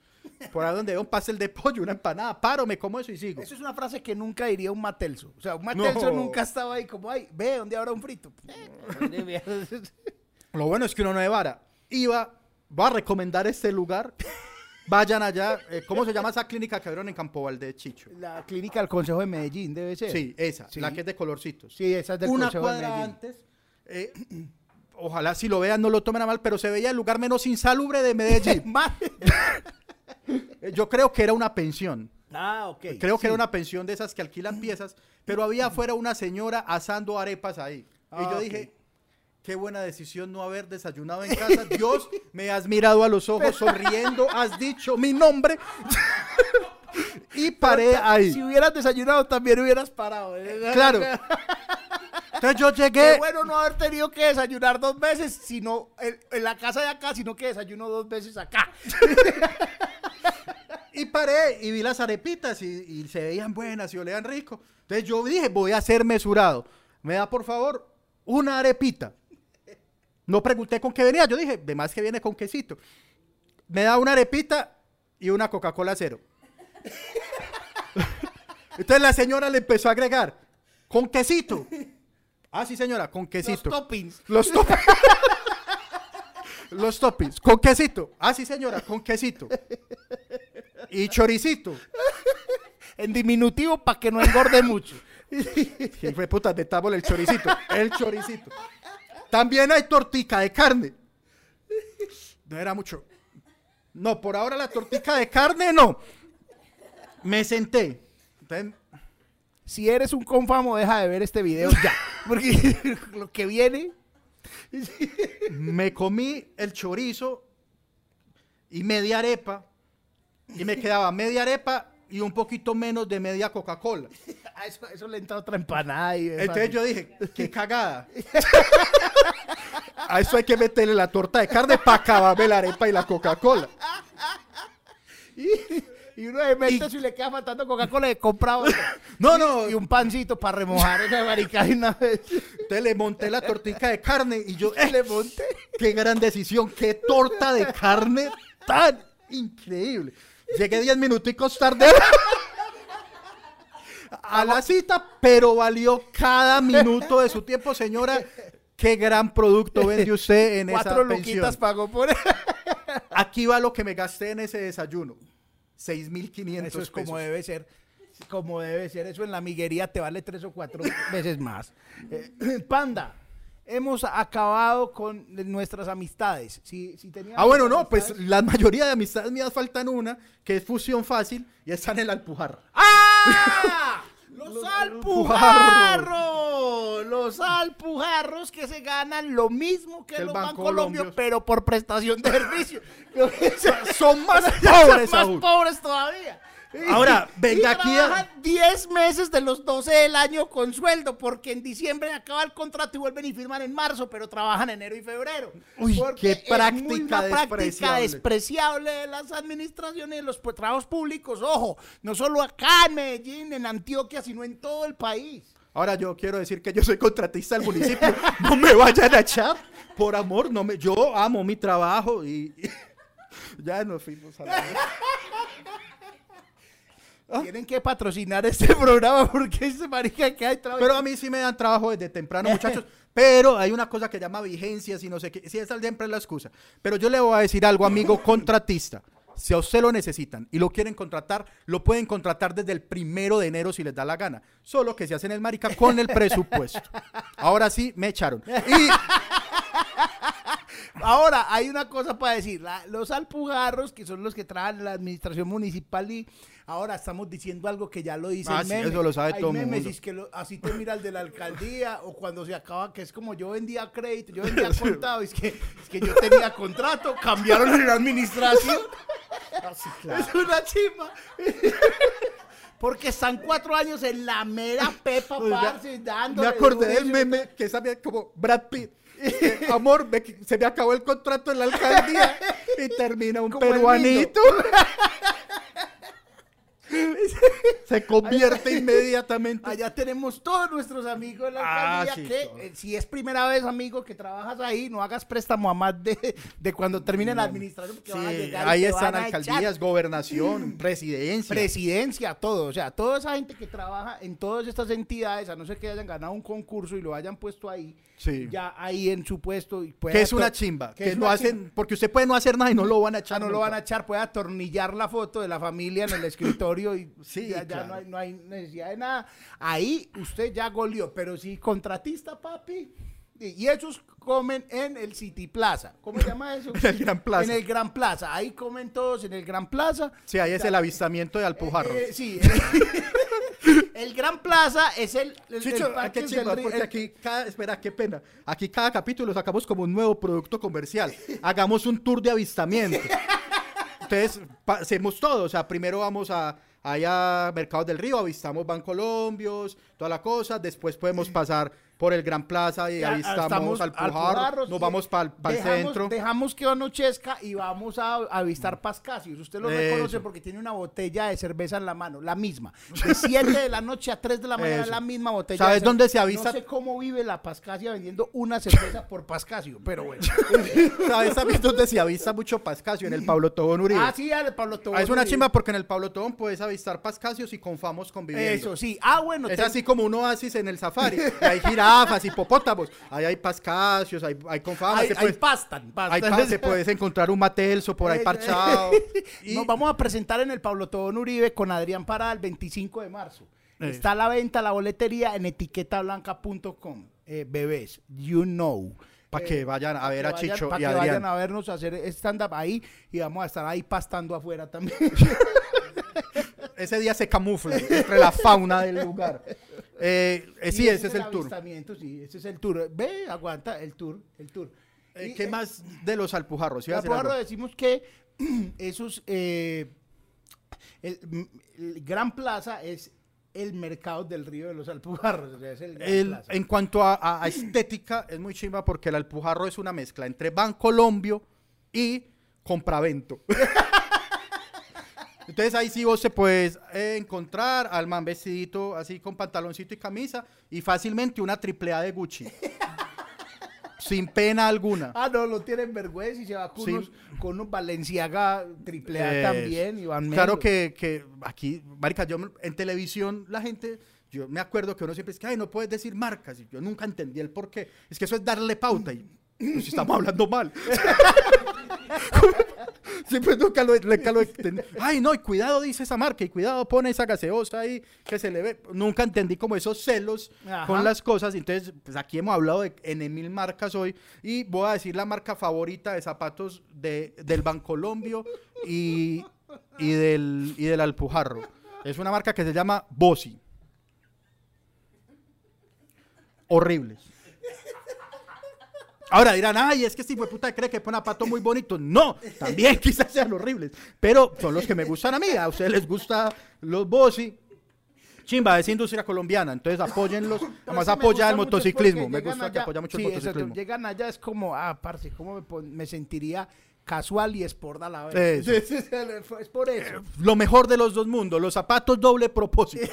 [SPEAKER 1] Por ahí donde veo un pastel de pollo, una empanada, paro, me como eso y sigo.
[SPEAKER 2] Eso es una frase que nunca diría un Matelso. O sea, un Matelso
[SPEAKER 1] No.
[SPEAKER 2] nunca estaba ahí como, ay, ve, ¿dónde habrá un frito?
[SPEAKER 1] Lo bueno es que uno no es vara. Iba, voy a recomendar este lugar. Vayan allá. eh, ¿Cómo se llama esa clínica que abrieron en Campo Valdez, Chicho?
[SPEAKER 2] La clínica del Consejo de Medellín debe ser.
[SPEAKER 1] Sí, esa,
[SPEAKER 2] Sí.
[SPEAKER 1] la que es de colorcitos.
[SPEAKER 2] Sí, esa es del
[SPEAKER 1] Una
[SPEAKER 2] Consejo de
[SPEAKER 1] cuadra
[SPEAKER 2] Medellín.
[SPEAKER 1] antes. eh, ojalá si lo vean no lo tomen a mal, pero se veía el lugar menos insalubre de Medellín. Eh, Yo creo que era una pensión.
[SPEAKER 2] ah, ok.
[SPEAKER 1] Creo que era una pensión de esas que alquilan piezas, pero había afuera una señora asando arepas ahí. y
[SPEAKER 2] Ah,
[SPEAKER 1] yo
[SPEAKER 2] ok.
[SPEAKER 1] dije, qué buena decisión no haber desayunado en casa. Dios, me has mirado a los ojos sonriendo, has dicho mi nombre. y paré ahí.
[SPEAKER 2] Si hubieras desayunado también hubieras parado. ¿eh?
[SPEAKER 1] Claro. Entonces yo
[SPEAKER 2] Qué
[SPEAKER 1] llegué.
[SPEAKER 2] bueno no haber tenido que desayunar dos veces, sino en, en la casa de acá, sino que desayuno dos veces acá.
[SPEAKER 1] Y paré y vi las arepitas y, y se veían buenas y olean rico. Entonces yo dije, voy a ser mesurado. Me da por favor una arepita. No pregunté con qué venía, yo dije, de más que viene con quesito. Me da una arepita y una Coca-Cola cero. Entonces la señora le empezó a agregar, con quesito. Ah, sí señora, con quesito.
[SPEAKER 2] Los toppings.
[SPEAKER 1] Los toppings. Los toppings. Con quesito. Ah, sí, señora, con quesito. Y choricito.
[SPEAKER 2] En diminutivo para que no engorde mucho.
[SPEAKER 1] Y fue puta, metámosle el choricito. El choricito. También hay tortica de carne. No era mucho. No, por ahora la tortica de carne no. Me senté.
[SPEAKER 2] Si eres un confamo, deja de ver este video ya. Porque lo que viene.
[SPEAKER 1] me comí el chorizo y media arepa. Y me quedaba media arepa y un poquito menos de media Coca-Cola.
[SPEAKER 2] A eso, eso le entra otra empanada. Y
[SPEAKER 1] Entonces yo dije, qué cagada. A eso hay que meterle la torta de carne para acabarme la arepa y la Coca-Cola.
[SPEAKER 2] Y, y uno de mete si le queda faltando Coca-Cola, le compra otra.
[SPEAKER 1] No, no.
[SPEAKER 2] Y un pancito para remojar esa marica de una vez.
[SPEAKER 1] Entonces le monté la tortica de carne y yo, eh,
[SPEAKER 2] Le monté.
[SPEAKER 1] qué gran decisión, qué torta de carne tan increíble. Llegué 10 minuticos tarde a la cita, pero valió cada minuto de su tiempo, señora. Qué gran producto vende usted en
[SPEAKER 2] Cuatro
[SPEAKER 1] esa
[SPEAKER 2] luquitas
[SPEAKER 1] pensión.
[SPEAKER 2] pagó por
[SPEAKER 1] Aquí va lo que me gasté en ese desayuno. 6.500
[SPEAKER 2] Eso es
[SPEAKER 1] pesos.
[SPEAKER 2] como debe ser. Como debe ser. Eso en la miguería te vale tres o cuatro veces más. Eh, Panda, hemos acabado con nuestras amistades. Si, si teníamos
[SPEAKER 1] Ah, bueno, no, pues la mayoría de amistades mías faltan una, que es fusión fácil, y está en el Alpujar.
[SPEAKER 2] ¡Ah! ¡Los,
[SPEAKER 1] Los
[SPEAKER 2] alpujarros! Los alpujarros que se ganan lo mismo que los
[SPEAKER 1] Banco Colombios.
[SPEAKER 2] pero por prestación de servicio.
[SPEAKER 1] Son más
[SPEAKER 2] Son
[SPEAKER 1] pobres
[SPEAKER 2] más
[SPEAKER 1] aún.
[SPEAKER 2] pobres todavía.
[SPEAKER 1] Ahora, venga
[SPEAKER 2] y
[SPEAKER 1] aquí
[SPEAKER 2] trabajan 10 meses de los 12 del año con sueldo, porque en diciembre acaba el contrato y vuelven y firman en marzo, pero trabajan enero y febrero.
[SPEAKER 1] Uy, qué
[SPEAKER 2] es muy
[SPEAKER 1] práctica
[SPEAKER 2] una práctica
[SPEAKER 1] despreciable.
[SPEAKER 2] despreciable de las administraciones y de los trabajos públicos. Ojo, no solo acá en Medellín, en Antioquia, sino en todo el país.
[SPEAKER 1] Ahora yo quiero decir que yo soy contratista del municipio. No me vayan a echar. Por amor, no me. Yo amo mi trabajo y. y- ya nos fuimos a la Ah.
[SPEAKER 2] Tienen que patrocinar este programa porque ese marica que hay trabajo.
[SPEAKER 1] Pero a mí sí me dan trabajo desde temprano, muchachos. Pero hay una cosa que llama vigencias y no sé qué. Si esa siempre es la excusa. Pero yo le voy a decir algo, amigo contratista. Si a usted lo necesitan y lo quieren contratar, lo pueden contratar desde el primero de enero si les da la gana. Solo que se hacen el marica con el presupuesto. Ahora sí, me echaron. Y
[SPEAKER 2] Ahora, hay una cosa para decir. la- los alpujarros, que son los que trabajan en la administración municipal, y ahora estamos diciendo algo que ya lo dice
[SPEAKER 1] Ah,
[SPEAKER 2] el
[SPEAKER 1] sí,
[SPEAKER 2] meme.
[SPEAKER 1] eso lo sabe
[SPEAKER 2] Hay
[SPEAKER 1] todo
[SPEAKER 2] memes,
[SPEAKER 1] mundo.
[SPEAKER 2] es que lo- así te mira el de la alcaldía, o cuando se acaba, que es como yo vendía crédito, yo vendía contado, es que, es que yo tenía contrato, cambiaron en la administración. Es una chimba. Porque están cuatro años en la mera pepa, parce, dando.
[SPEAKER 1] me acordé del meme que sabía como Brad Pitt. Eh, amor, me- se me acabó el contrato en la alcaldía y termina un
[SPEAKER 2] Como
[SPEAKER 1] peruanito. se convierte inmediatamente.
[SPEAKER 2] Allá tenemos todos nuestros amigos de la
[SPEAKER 1] Ah,
[SPEAKER 2] alcaldía
[SPEAKER 1] sí,
[SPEAKER 2] que si es primera vez, amigo, que trabajas ahí, no hagas préstamo a más de, de cuando termine la administración. porque van a
[SPEAKER 1] Sí,
[SPEAKER 2] llegar
[SPEAKER 1] ahí están
[SPEAKER 2] van a echar.
[SPEAKER 1] alcaldías, gobernación, presidencia.
[SPEAKER 2] Presidencia, todo. O sea, toda esa gente que trabaja en todas estas entidades, a no ser que hayan ganado un concurso y lo hayan puesto ahí,
[SPEAKER 1] Sí.
[SPEAKER 2] ya ahí en su puesto. Y
[SPEAKER 1] que es una chimba.
[SPEAKER 2] que
[SPEAKER 1] no hacen,
[SPEAKER 2] chimba.
[SPEAKER 1] porque usted puede no hacer nada y no lo van a
[SPEAKER 2] Ya
[SPEAKER 1] echar.
[SPEAKER 2] no lo van a echar, puede atornillar la foto de la familia en el escritorio y
[SPEAKER 1] Sí,
[SPEAKER 2] ya, no, hay, no hay necesidad de nada. Ahí usted ya goleó, pero si contratista, papi, y y esos comen en el City Plaza. ¿Cómo se llama eso?
[SPEAKER 1] En el Gran Plaza.
[SPEAKER 2] En el Gran Plaza. Ahí comen todos en el Gran Plaza.
[SPEAKER 1] Sí, ahí es el avistamiento de.
[SPEAKER 2] Eh, eh, sí. el Gran Plaza es el, el,
[SPEAKER 1] Chicho,
[SPEAKER 2] el
[SPEAKER 1] ah,
[SPEAKER 2] parque
[SPEAKER 1] qué
[SPEAKER 2] del río-
[SPEAKER 1] porque aquí cada, espera, qué pena. Aquí cada capítulo sacamos como un nuevo producto comercial. Hagamos un tour de avistamiento. Entonces, hacemos todo. O sea, primero vamos a allá Mercados del Río, avistamos Bancolombios, toda la cosa. Después podemos pasar por el Gran Plaza y
[SPEAKER 2] Ya estamos
[SPEAKER 1] Alpujarro.
[SPEAKER 2] Alpujarros,
[SPEAKER 1] Nos vamos para el centro.
[SPEAKER 2] Dejamos que anochezca y vamos a avistar Pascasios. Usted lo
[SPEAKER 1] Eso.
[SPEAKER 2] reconoce porque tiene una botella de cerveza en la mano, la misma. De 7 de la noche a 3 de la mañana,
[SPEAKER 1] Eso.
[SPEAKER 2] la misma botella.
[SPEAKER 1] ¿Sabes
[SPEAKER 2] de
[SPEAKER 1] dónde se avisa?
[SPEAKER 2] No sé cómo vive la Pascasia vendiendo una cerveza por Pascasio, pero bueno.
[SPEAKER 1] ¿Sabes también dónde se avista mucho Pascasio? En el Pablo Tobón Uribe.
[SPEAKER 2] ah, sí, dale, Pablo Tobón
[SPEAKER 1] Ah, es una
[SPEAKER 2] Uribe.
[SPEAKER 1] chimba porque en el Pablo Tobón puedes avistar Pascasios y confamos conviviendo.
[SPEAKER 2] Eso, sí. Ah, bueno.
[SPEAKER 1] Es
[SPEAKER 2] te-
[SPEAKER 1] así como un oasis en el safari. Y hay jirafas, hipopótamos. Ahí hay pascasios, hay, hay confamas.
[SPEAKER 2] Ahí,
[SPEAKER 1] se
[SPEAKER 2] ahí
[SPEAKER 1] puede-
[SPEAKER 2] pastan,
[SPEAKER 1] hay
[SPEAKER 2] pastan.
[SPEAKER 1] pa- se puedes encontrar un matelso por ahí
[SPEAKER 2] Eh,
[SPEAKER 1] parchado. Y
[SPEAKER 2] Nos vamos a presentar en el Pablo Tobón Uribe con Adrián Parada el 25 de marzo.
[SPEAKER 1] Eh.
[SPEAKER 2] Está a la venta la boletería en etiquetablanca.com. Eh, bebés, you know.
[SPEAKER 1] para
[SPEAKER 2] Eh,
[SPEAKER 1] que vayan a ver a
[SPEAKER 2] que vayan-
[SPEAKER 1] Chicho y
[SPEAKER 2] que
[SPEAKER 1] Adrián.
[SPEAKER 2] vayan a vernos a hacer stand-up ahí y vamos a estar ahí pastando afuera también.
[SPEAKER 1] Ese día se camufla entre la fauna del lugar. Eh, eh, sí,
[SPEAKER 2] Y
[SPEAKER 1] ese es el tour.
[SPEAKER 2] avistamiento, Sí, ese es el tour. Ve, aguanta el tour, el tour.
[SPEAKER 1] Eh, ¿Qué
[SPEAKER 2] eh,
[SPEAKER 1] más de los alpujarros? Iba a
[SPEAKER 2] La
[SPEAKER 1] decir
[SPEAKER 2] Porro
[SPEAKER 1] algo.
[SPEAKER 2] decimos que esos eh, el, el Gran Plaza es el mercado del río de los Alpujarros. o sea, es el
[SPEAKER 1] El- en cuanto a, a- a estética, es muy chimba porque el alpujarro es una mezcla entre Bancolombio y Compravento. Entonces ahí sí vos se puedes eh, encontrar al man vestidito así con pantaloncito y camisa y fácilmente una triple A de Gucci. Sin pena alguna.
[SPEAKER 2] Ah, no, lo tienen vergüenza y se va con,
[SPEAKER 1] Sí.
[SPEAKER 2] unos, con unos Balenciaga triple A
[SPEAKER 1] Eh,
[SPEAKER 2] también. Y van
[SPEAKER 1] Claro que, que aquí, marica, yo en televisión la gente, yo me acuerdo que uno siempre es que, ay, no puedes decir marcas, y yo nunca entendí el por qué. Es que eso es darle pauta y pues, estamos hablando mal. siempre nunca lo, nunca lo entendí. Ay, no, y cuidado dice esa marca, y cuidado pone esa gaseosa ahí que se le ve. Nunca entendí como esos celos
[SPEAKER 2] Ajá.
[SPEAKER 1] con las cosas. Entonces, pues aquí hemos hablado de N mil marcas hoy y voy a decir la marca favorita de zapatos de, del Bancolombio y, y, del, y del Alpujarro. Es una marca que se llama Bossi. Horribles. Ahora dirán, ay, es que este hijo de puta cree que pone zapatos muy bonitos. No, también quizás sean horribles. Pero son los que me gustan a mí. A ustedes les gusta los Bossi. Chimba, es industria colombiana, entonces apóyenlos. Además
[SPEAKER 2] sí
[SPEAKER 1] apoya el motociclismo. Me gusta que apoya mucho
[SPEAKER 2] sí,
[SPEAKER 1] el
[SPEAKER 2] exacto,
[SPEAKER 1] motociclismo.
[SPEAKER 2] Llegan allá, es como, ah, parce, ¿cómo me, me sentiría casual y sport a la vez?
[SPEAKER 1] Eso.
[SPEAKER 2] Sí, sí, sí, es por eso.
[SPEAKER 1] Lo mejor de los dos mundos, los zapatos doble propósito.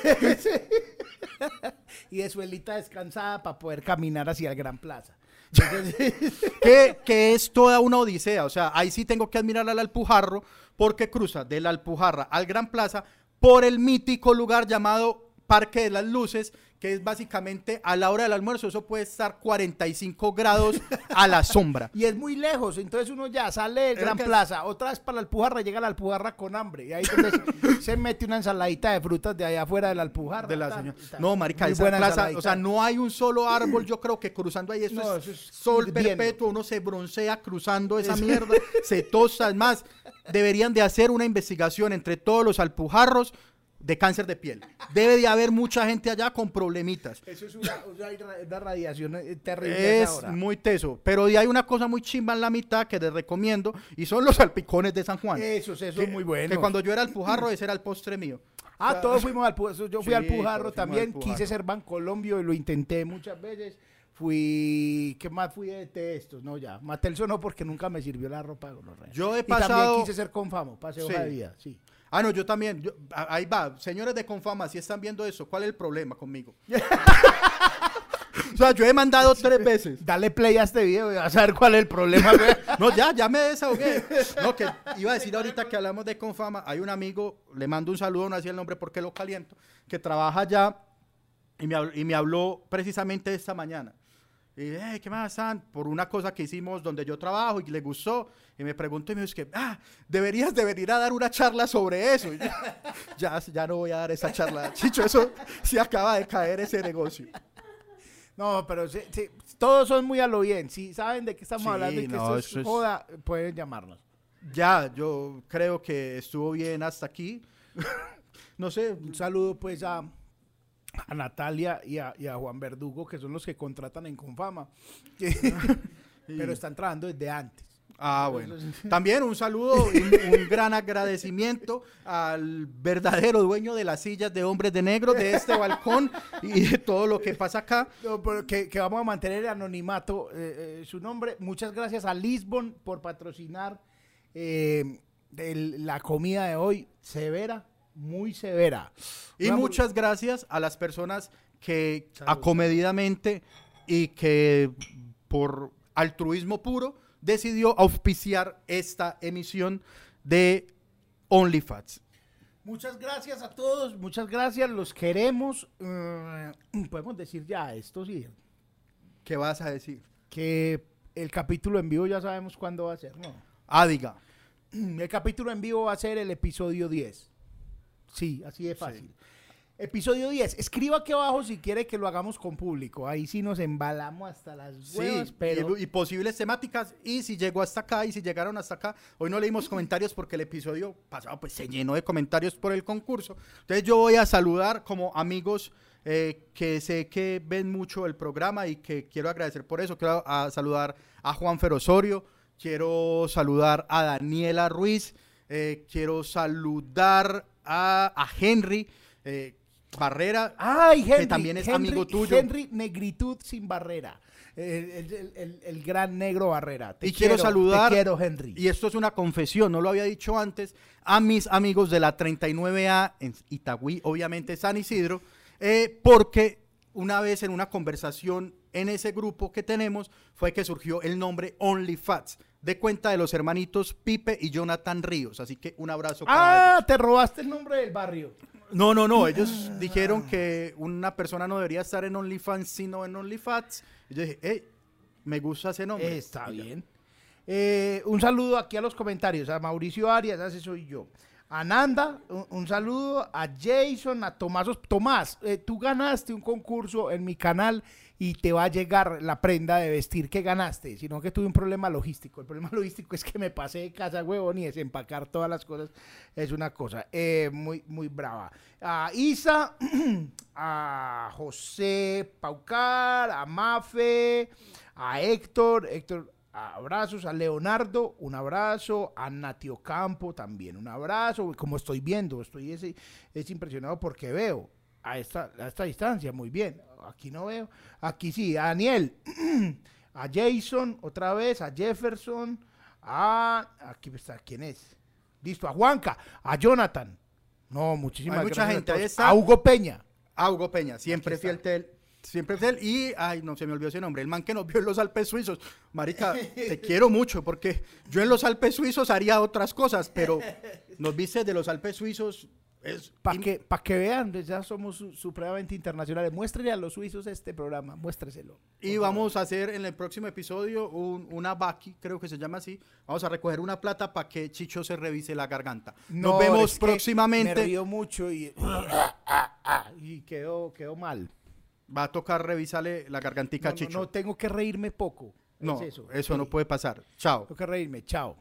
[SPEAKER 2] y de suelita descansada para poder caminar hacia el Gran Plaza.
[SPEAKER 1] que, es toda una odisea. O sea, ahí sí tengo que admirar al Alpujarro porque cruza de la Alpujarra al Gran Plaza por el mítico lugar llamado Parque de las Luces, que es básicamente a la hora del almuerzo, eso puede estar 45 grados a la sombra.
[SPEAKER 2] Y es muy lejos, entonces uno ya sale del Gran Plaza, otra vez para la Alpujarra, llega a la Alpujarra con hambre. Y ahí es donde se, mete una ensaladita de frutas de allá afuera de la Alpujarra.
[SPEAKER 1] De la señora. No, marica,
[SPEAKER 2] Muy
[SPEAKER 1] esa
[SPEAKER 2] buena
[SPEAKER 1] plaza,
[SPEAKER 2] ensaladita.
[SPEAKER 1] o sea, no hay un solo árbol, yo creo que cruzando ahí, eso,
[SPEAKER 2] No,
[SPEAKER 1] es,
[SPEAKER 2] eso es
[SPEAKER 1] sol
[SPEAKER 2] hirviendo.
[SPEAKER 1] perpetuo, uno se broncea cruzando esa mierda, se tosta, es más, deberían de hacer una investigación entre todos los alpujarros de cáncer de piel. Debe de haber mucha gente allá con problemitas.
[SPEAKER 2] Eso es una, una radiación eh, terrible.
[SPEAKER 1] Es muy teso, pero hay una cosa muy chimba en la mitad que les recomiendo y son los salpicones de San Juan.
[SPEAKER 2] Esos, esos
[SPEAKER 1] que,
[SPEAKER 2] muy buenos.
[SPEAKER 1] Que cuando yo era alpujarro ese era el postre mío.
[SPEAKER 2] Ah, todos fuimos al Pujarro. Yo fui
[SPEAKER 1] Sí,
[SPEAKER 2] al Pujarro también.
[SPEAKER 1] al Pujarro.
[SPEAKER 2] Quise ser Bancolombio y lo intenté muchas veces. Fui. ¿Qué más fui de, estos? No, ya. Matelso no, porque nunca me sirvió la ropa. gonorrea.
[SPEAKER 1] Yo he
[SPEAKER 2] Y
[SPEAKER 1] pasado-
[SPEAKER 2] también quise ser Confamo, paseo
[SPEAKER 1] Sí.
[SPEAKER 2] de vida, sí.
[SPEAKER 1] Ah, no, yo también. yo- ahí va. Señores de Confama, si están viendo eso, ¿cuál es el problema conmigo? o sea, yo he mandado tres veces.
[SPEAKER 2] Dale play a este video y vas a ver cuál es el problema.
[SPEAKER 1] No, ya, ya me desahogué. No, que iba a decir ahorita que hablamos de Confama. Hay un amigo, le mando un saludo, no hacía el nombre porque lo caliento, que trabaja allá y me, habló, y me habló precisamente esta mañana. Y dije, "Hey, ¿qué más, San? Por una cosa que hicimos donde yo trabajo y le gustó. Y me preguntó y me dijo, que, ah, deberías de venir a dar una charla sobre eso. Y ya, ya no voy a dar esa charla. Chicho, eso se acaba de caer ese negocio.
[SPEAKER 2] No, pero sí, sí, todos son muy a lo bien. Si saben de qué estamos
[SPEAKER 1] Sí,
[SPEAKER 2] hablando y que
[SPEAKER 1] no,
[SPEAKER 2] esto es
[SPEAKER 1] eso es-
[SPEAKER 2] joda, pueden llamarnos.
[SPEAKER 1] Ya, yo creo que estuvo bien hasta aquí. no sé,
[SPEAKER 2] Un saludo pues a, a Natalia y a, y a Juan Verdugo, que son los que contratan en Confama. Pero están trabajando desde antes.
[SPEAKER 1] Ah, bueno. También un saludo y un, un gran agradecimiento al verdadero dueño de las sillas de hombres de negro de este balcón y de todo lo que pasa acá.
[SPEAKER 2] No, que, que vamos a mantener el anonimato eh, eh, su nombre. Muchas gracias a Lisbon por patrocinar eh, el- la comida de hoy. Severa, muy severa.
[SPEAKER 1] Y
[SPEAKER 2] Una
[SPEAKER 1] muchas gracias a las personas que
[SPEAKER 2] Salud.
[SPEAKER 1] acomedidamente y que por altruismo puro decidió auspiciar esta emisión de OnlyFats.
[SPEAKER 2] Muchas gracias a todos, muchas gracias, los queremos. Eh, podemos decir ya esto, sí,
[SPEAKER 1] ¿Qué vas a decir?
[SPEAKER 2] que el capítulo en vivo ya sabemos cuándo va a ser, ¿no?
[SPEAKER 1] Ah, diga.
[SPEAKER 2] El capítulo en vivo va a ser el episodio 10. Sí, así de fácil. Episodio 10. Escriba aquí abajo si quiere que lo hagamos con público. Ahí sí nos embalamos hasta las
[SPEAKER 1] Sí,
[SPEAKER 2] huevas, pero...
[SPEAKER 1] y, y posibles temáticas. Y si llegó hasta acá y si llegaron hasta acá, hoy no leímos comentarios porque el episodio pasado pues se llenó de comentarios por el concurso. Entonces yo voy a saludar como amigos eh, que sé que ven mucho el programa y que quiero agradecer por eso. Quiero a saludar a Juan Ferosorio, quiero saludar a Daniela Ruiz, eh, quiero saludar a, a Henry. eh, Barrera,
[SPEAKER 2] ¡Ay, Henry!
[SPEAKER 1] que también es
[SPEAKER 2] Henry-
[SPEAKER 1] amigo tuyo.
[SPEAKER 2] Henry Negritud sin barrera. El, el- el- el- el gran negro barrera. Te
[SPEAKER 1] y quiero, saludar,
[SPEAKER 2] Te quiero, Henry.
[SPEAKER 1] y esto es una confesión, no lo había dicho antes, a mis amigos de la 39A en Itagüí, obviamente San Isidro, eh, porque una vez en una conversación en ese grupo que tenemos fue que surgió el nombre OnlyFats, de cuenta de los hermanitos Pipe y Jonathan Ríos. Así que un abrazo para
[SPEAKER 2] Ah,
[SPEAKER 1] ellos.
[SPEAKER 2] te robaste el nombre del barrio.
[SPEAKER 1] No, no, no, ellos dijeron que una persona no debería estar en OnlyFans sino en OnlyFats. Y yo dije, hey, me gusta ese nombre.
[SPEAKER 2] Está
[SPEAKER 1] Y ya.
[SPEAKER 2] bien. Eh, un saludo aquí a los comentarios. A Mauricio Arias, ese soy yo. a Nanda, un, un saludo, a Jason, a Tomás. Tomás, eh, tú ganaste un concurso en mi canal y te va a llegar la prenda de vestir que ganaste, sino que tuve un problema logístico. El problema logístico es que me pasé de casa, huevón, y desempacar todas las cosas es una cosa eh, muy, muy brava. A Isa, a José Paucar, a Mafe, a Héctor, Héctor, abrazos a Leonardo, un abrazo, a Nati Ocampo también, un abrazo, como estoy viendo, estoy es impresionado porque veo a esta, a esta distancia, muy bien, aquí no veo, aquí sí, a Daniel, a Jason, otra vez, a Jefferson, a, aquí está, ¿quién es? Listo, a Juanca, a Jonathan, no, muchísimas
[SPEAKER 1] Hay mucha
[SPEAKER 2] gracias a
[SPEAKER 1] gente, ahí
[SPEAKER 2] todos.
[SPEAKER 1] está.
[SPEAKER 2] a Hugo Peña,
[SPEAKER 1] A Hugo Peña, siempre fiel él. Siempre fiel. Y, ay, no se me olvidó ese nombre. El man que nos vio en los Alpes suizos. Marica, te quiero mucho porque yo en los Alpes suizos haría otras cosas, pero nos viste de los Alpes suizos. Es,
[SPEAKER 2] para que, pa' que vean, pues, ya somos su- supremamente internacionales. Muéstrenle a los suizos este programa, muéstreselo.
[SPEAKER 1] Y vamos a hacer en el próximo episodio un- una Baki, creo que se llama así. Vamos a recoger una plata para que Chicho se revise la garganta.
[SPEAKER 2] No,
[SPEAKER 1] Nos vemos
[SPEAKER 2] es que
[SPEAKER 1] próximamente.
[SPEAKER 2] Me río mucho y, y quedó, quedó mal.
[SPEAKER 1] Va a tocar revisarle la gargantica
[SPEAKER 2] No,
[SPEAKER 1] a
[SPEAKER 2] no,
[SPEAKER 1] Chicho.
[SPEAKER 2] no, tengo que reírme poco.
[SPEAKER 1] No,
[SPEAKER 2] Es eso.
[SPEAKER 1] eso, no
[SPEAKER 2] Sí,
[SPEAKER 1] puede pasar. Chao.
[SPEAKER 2] Tengo que reírme. Chao.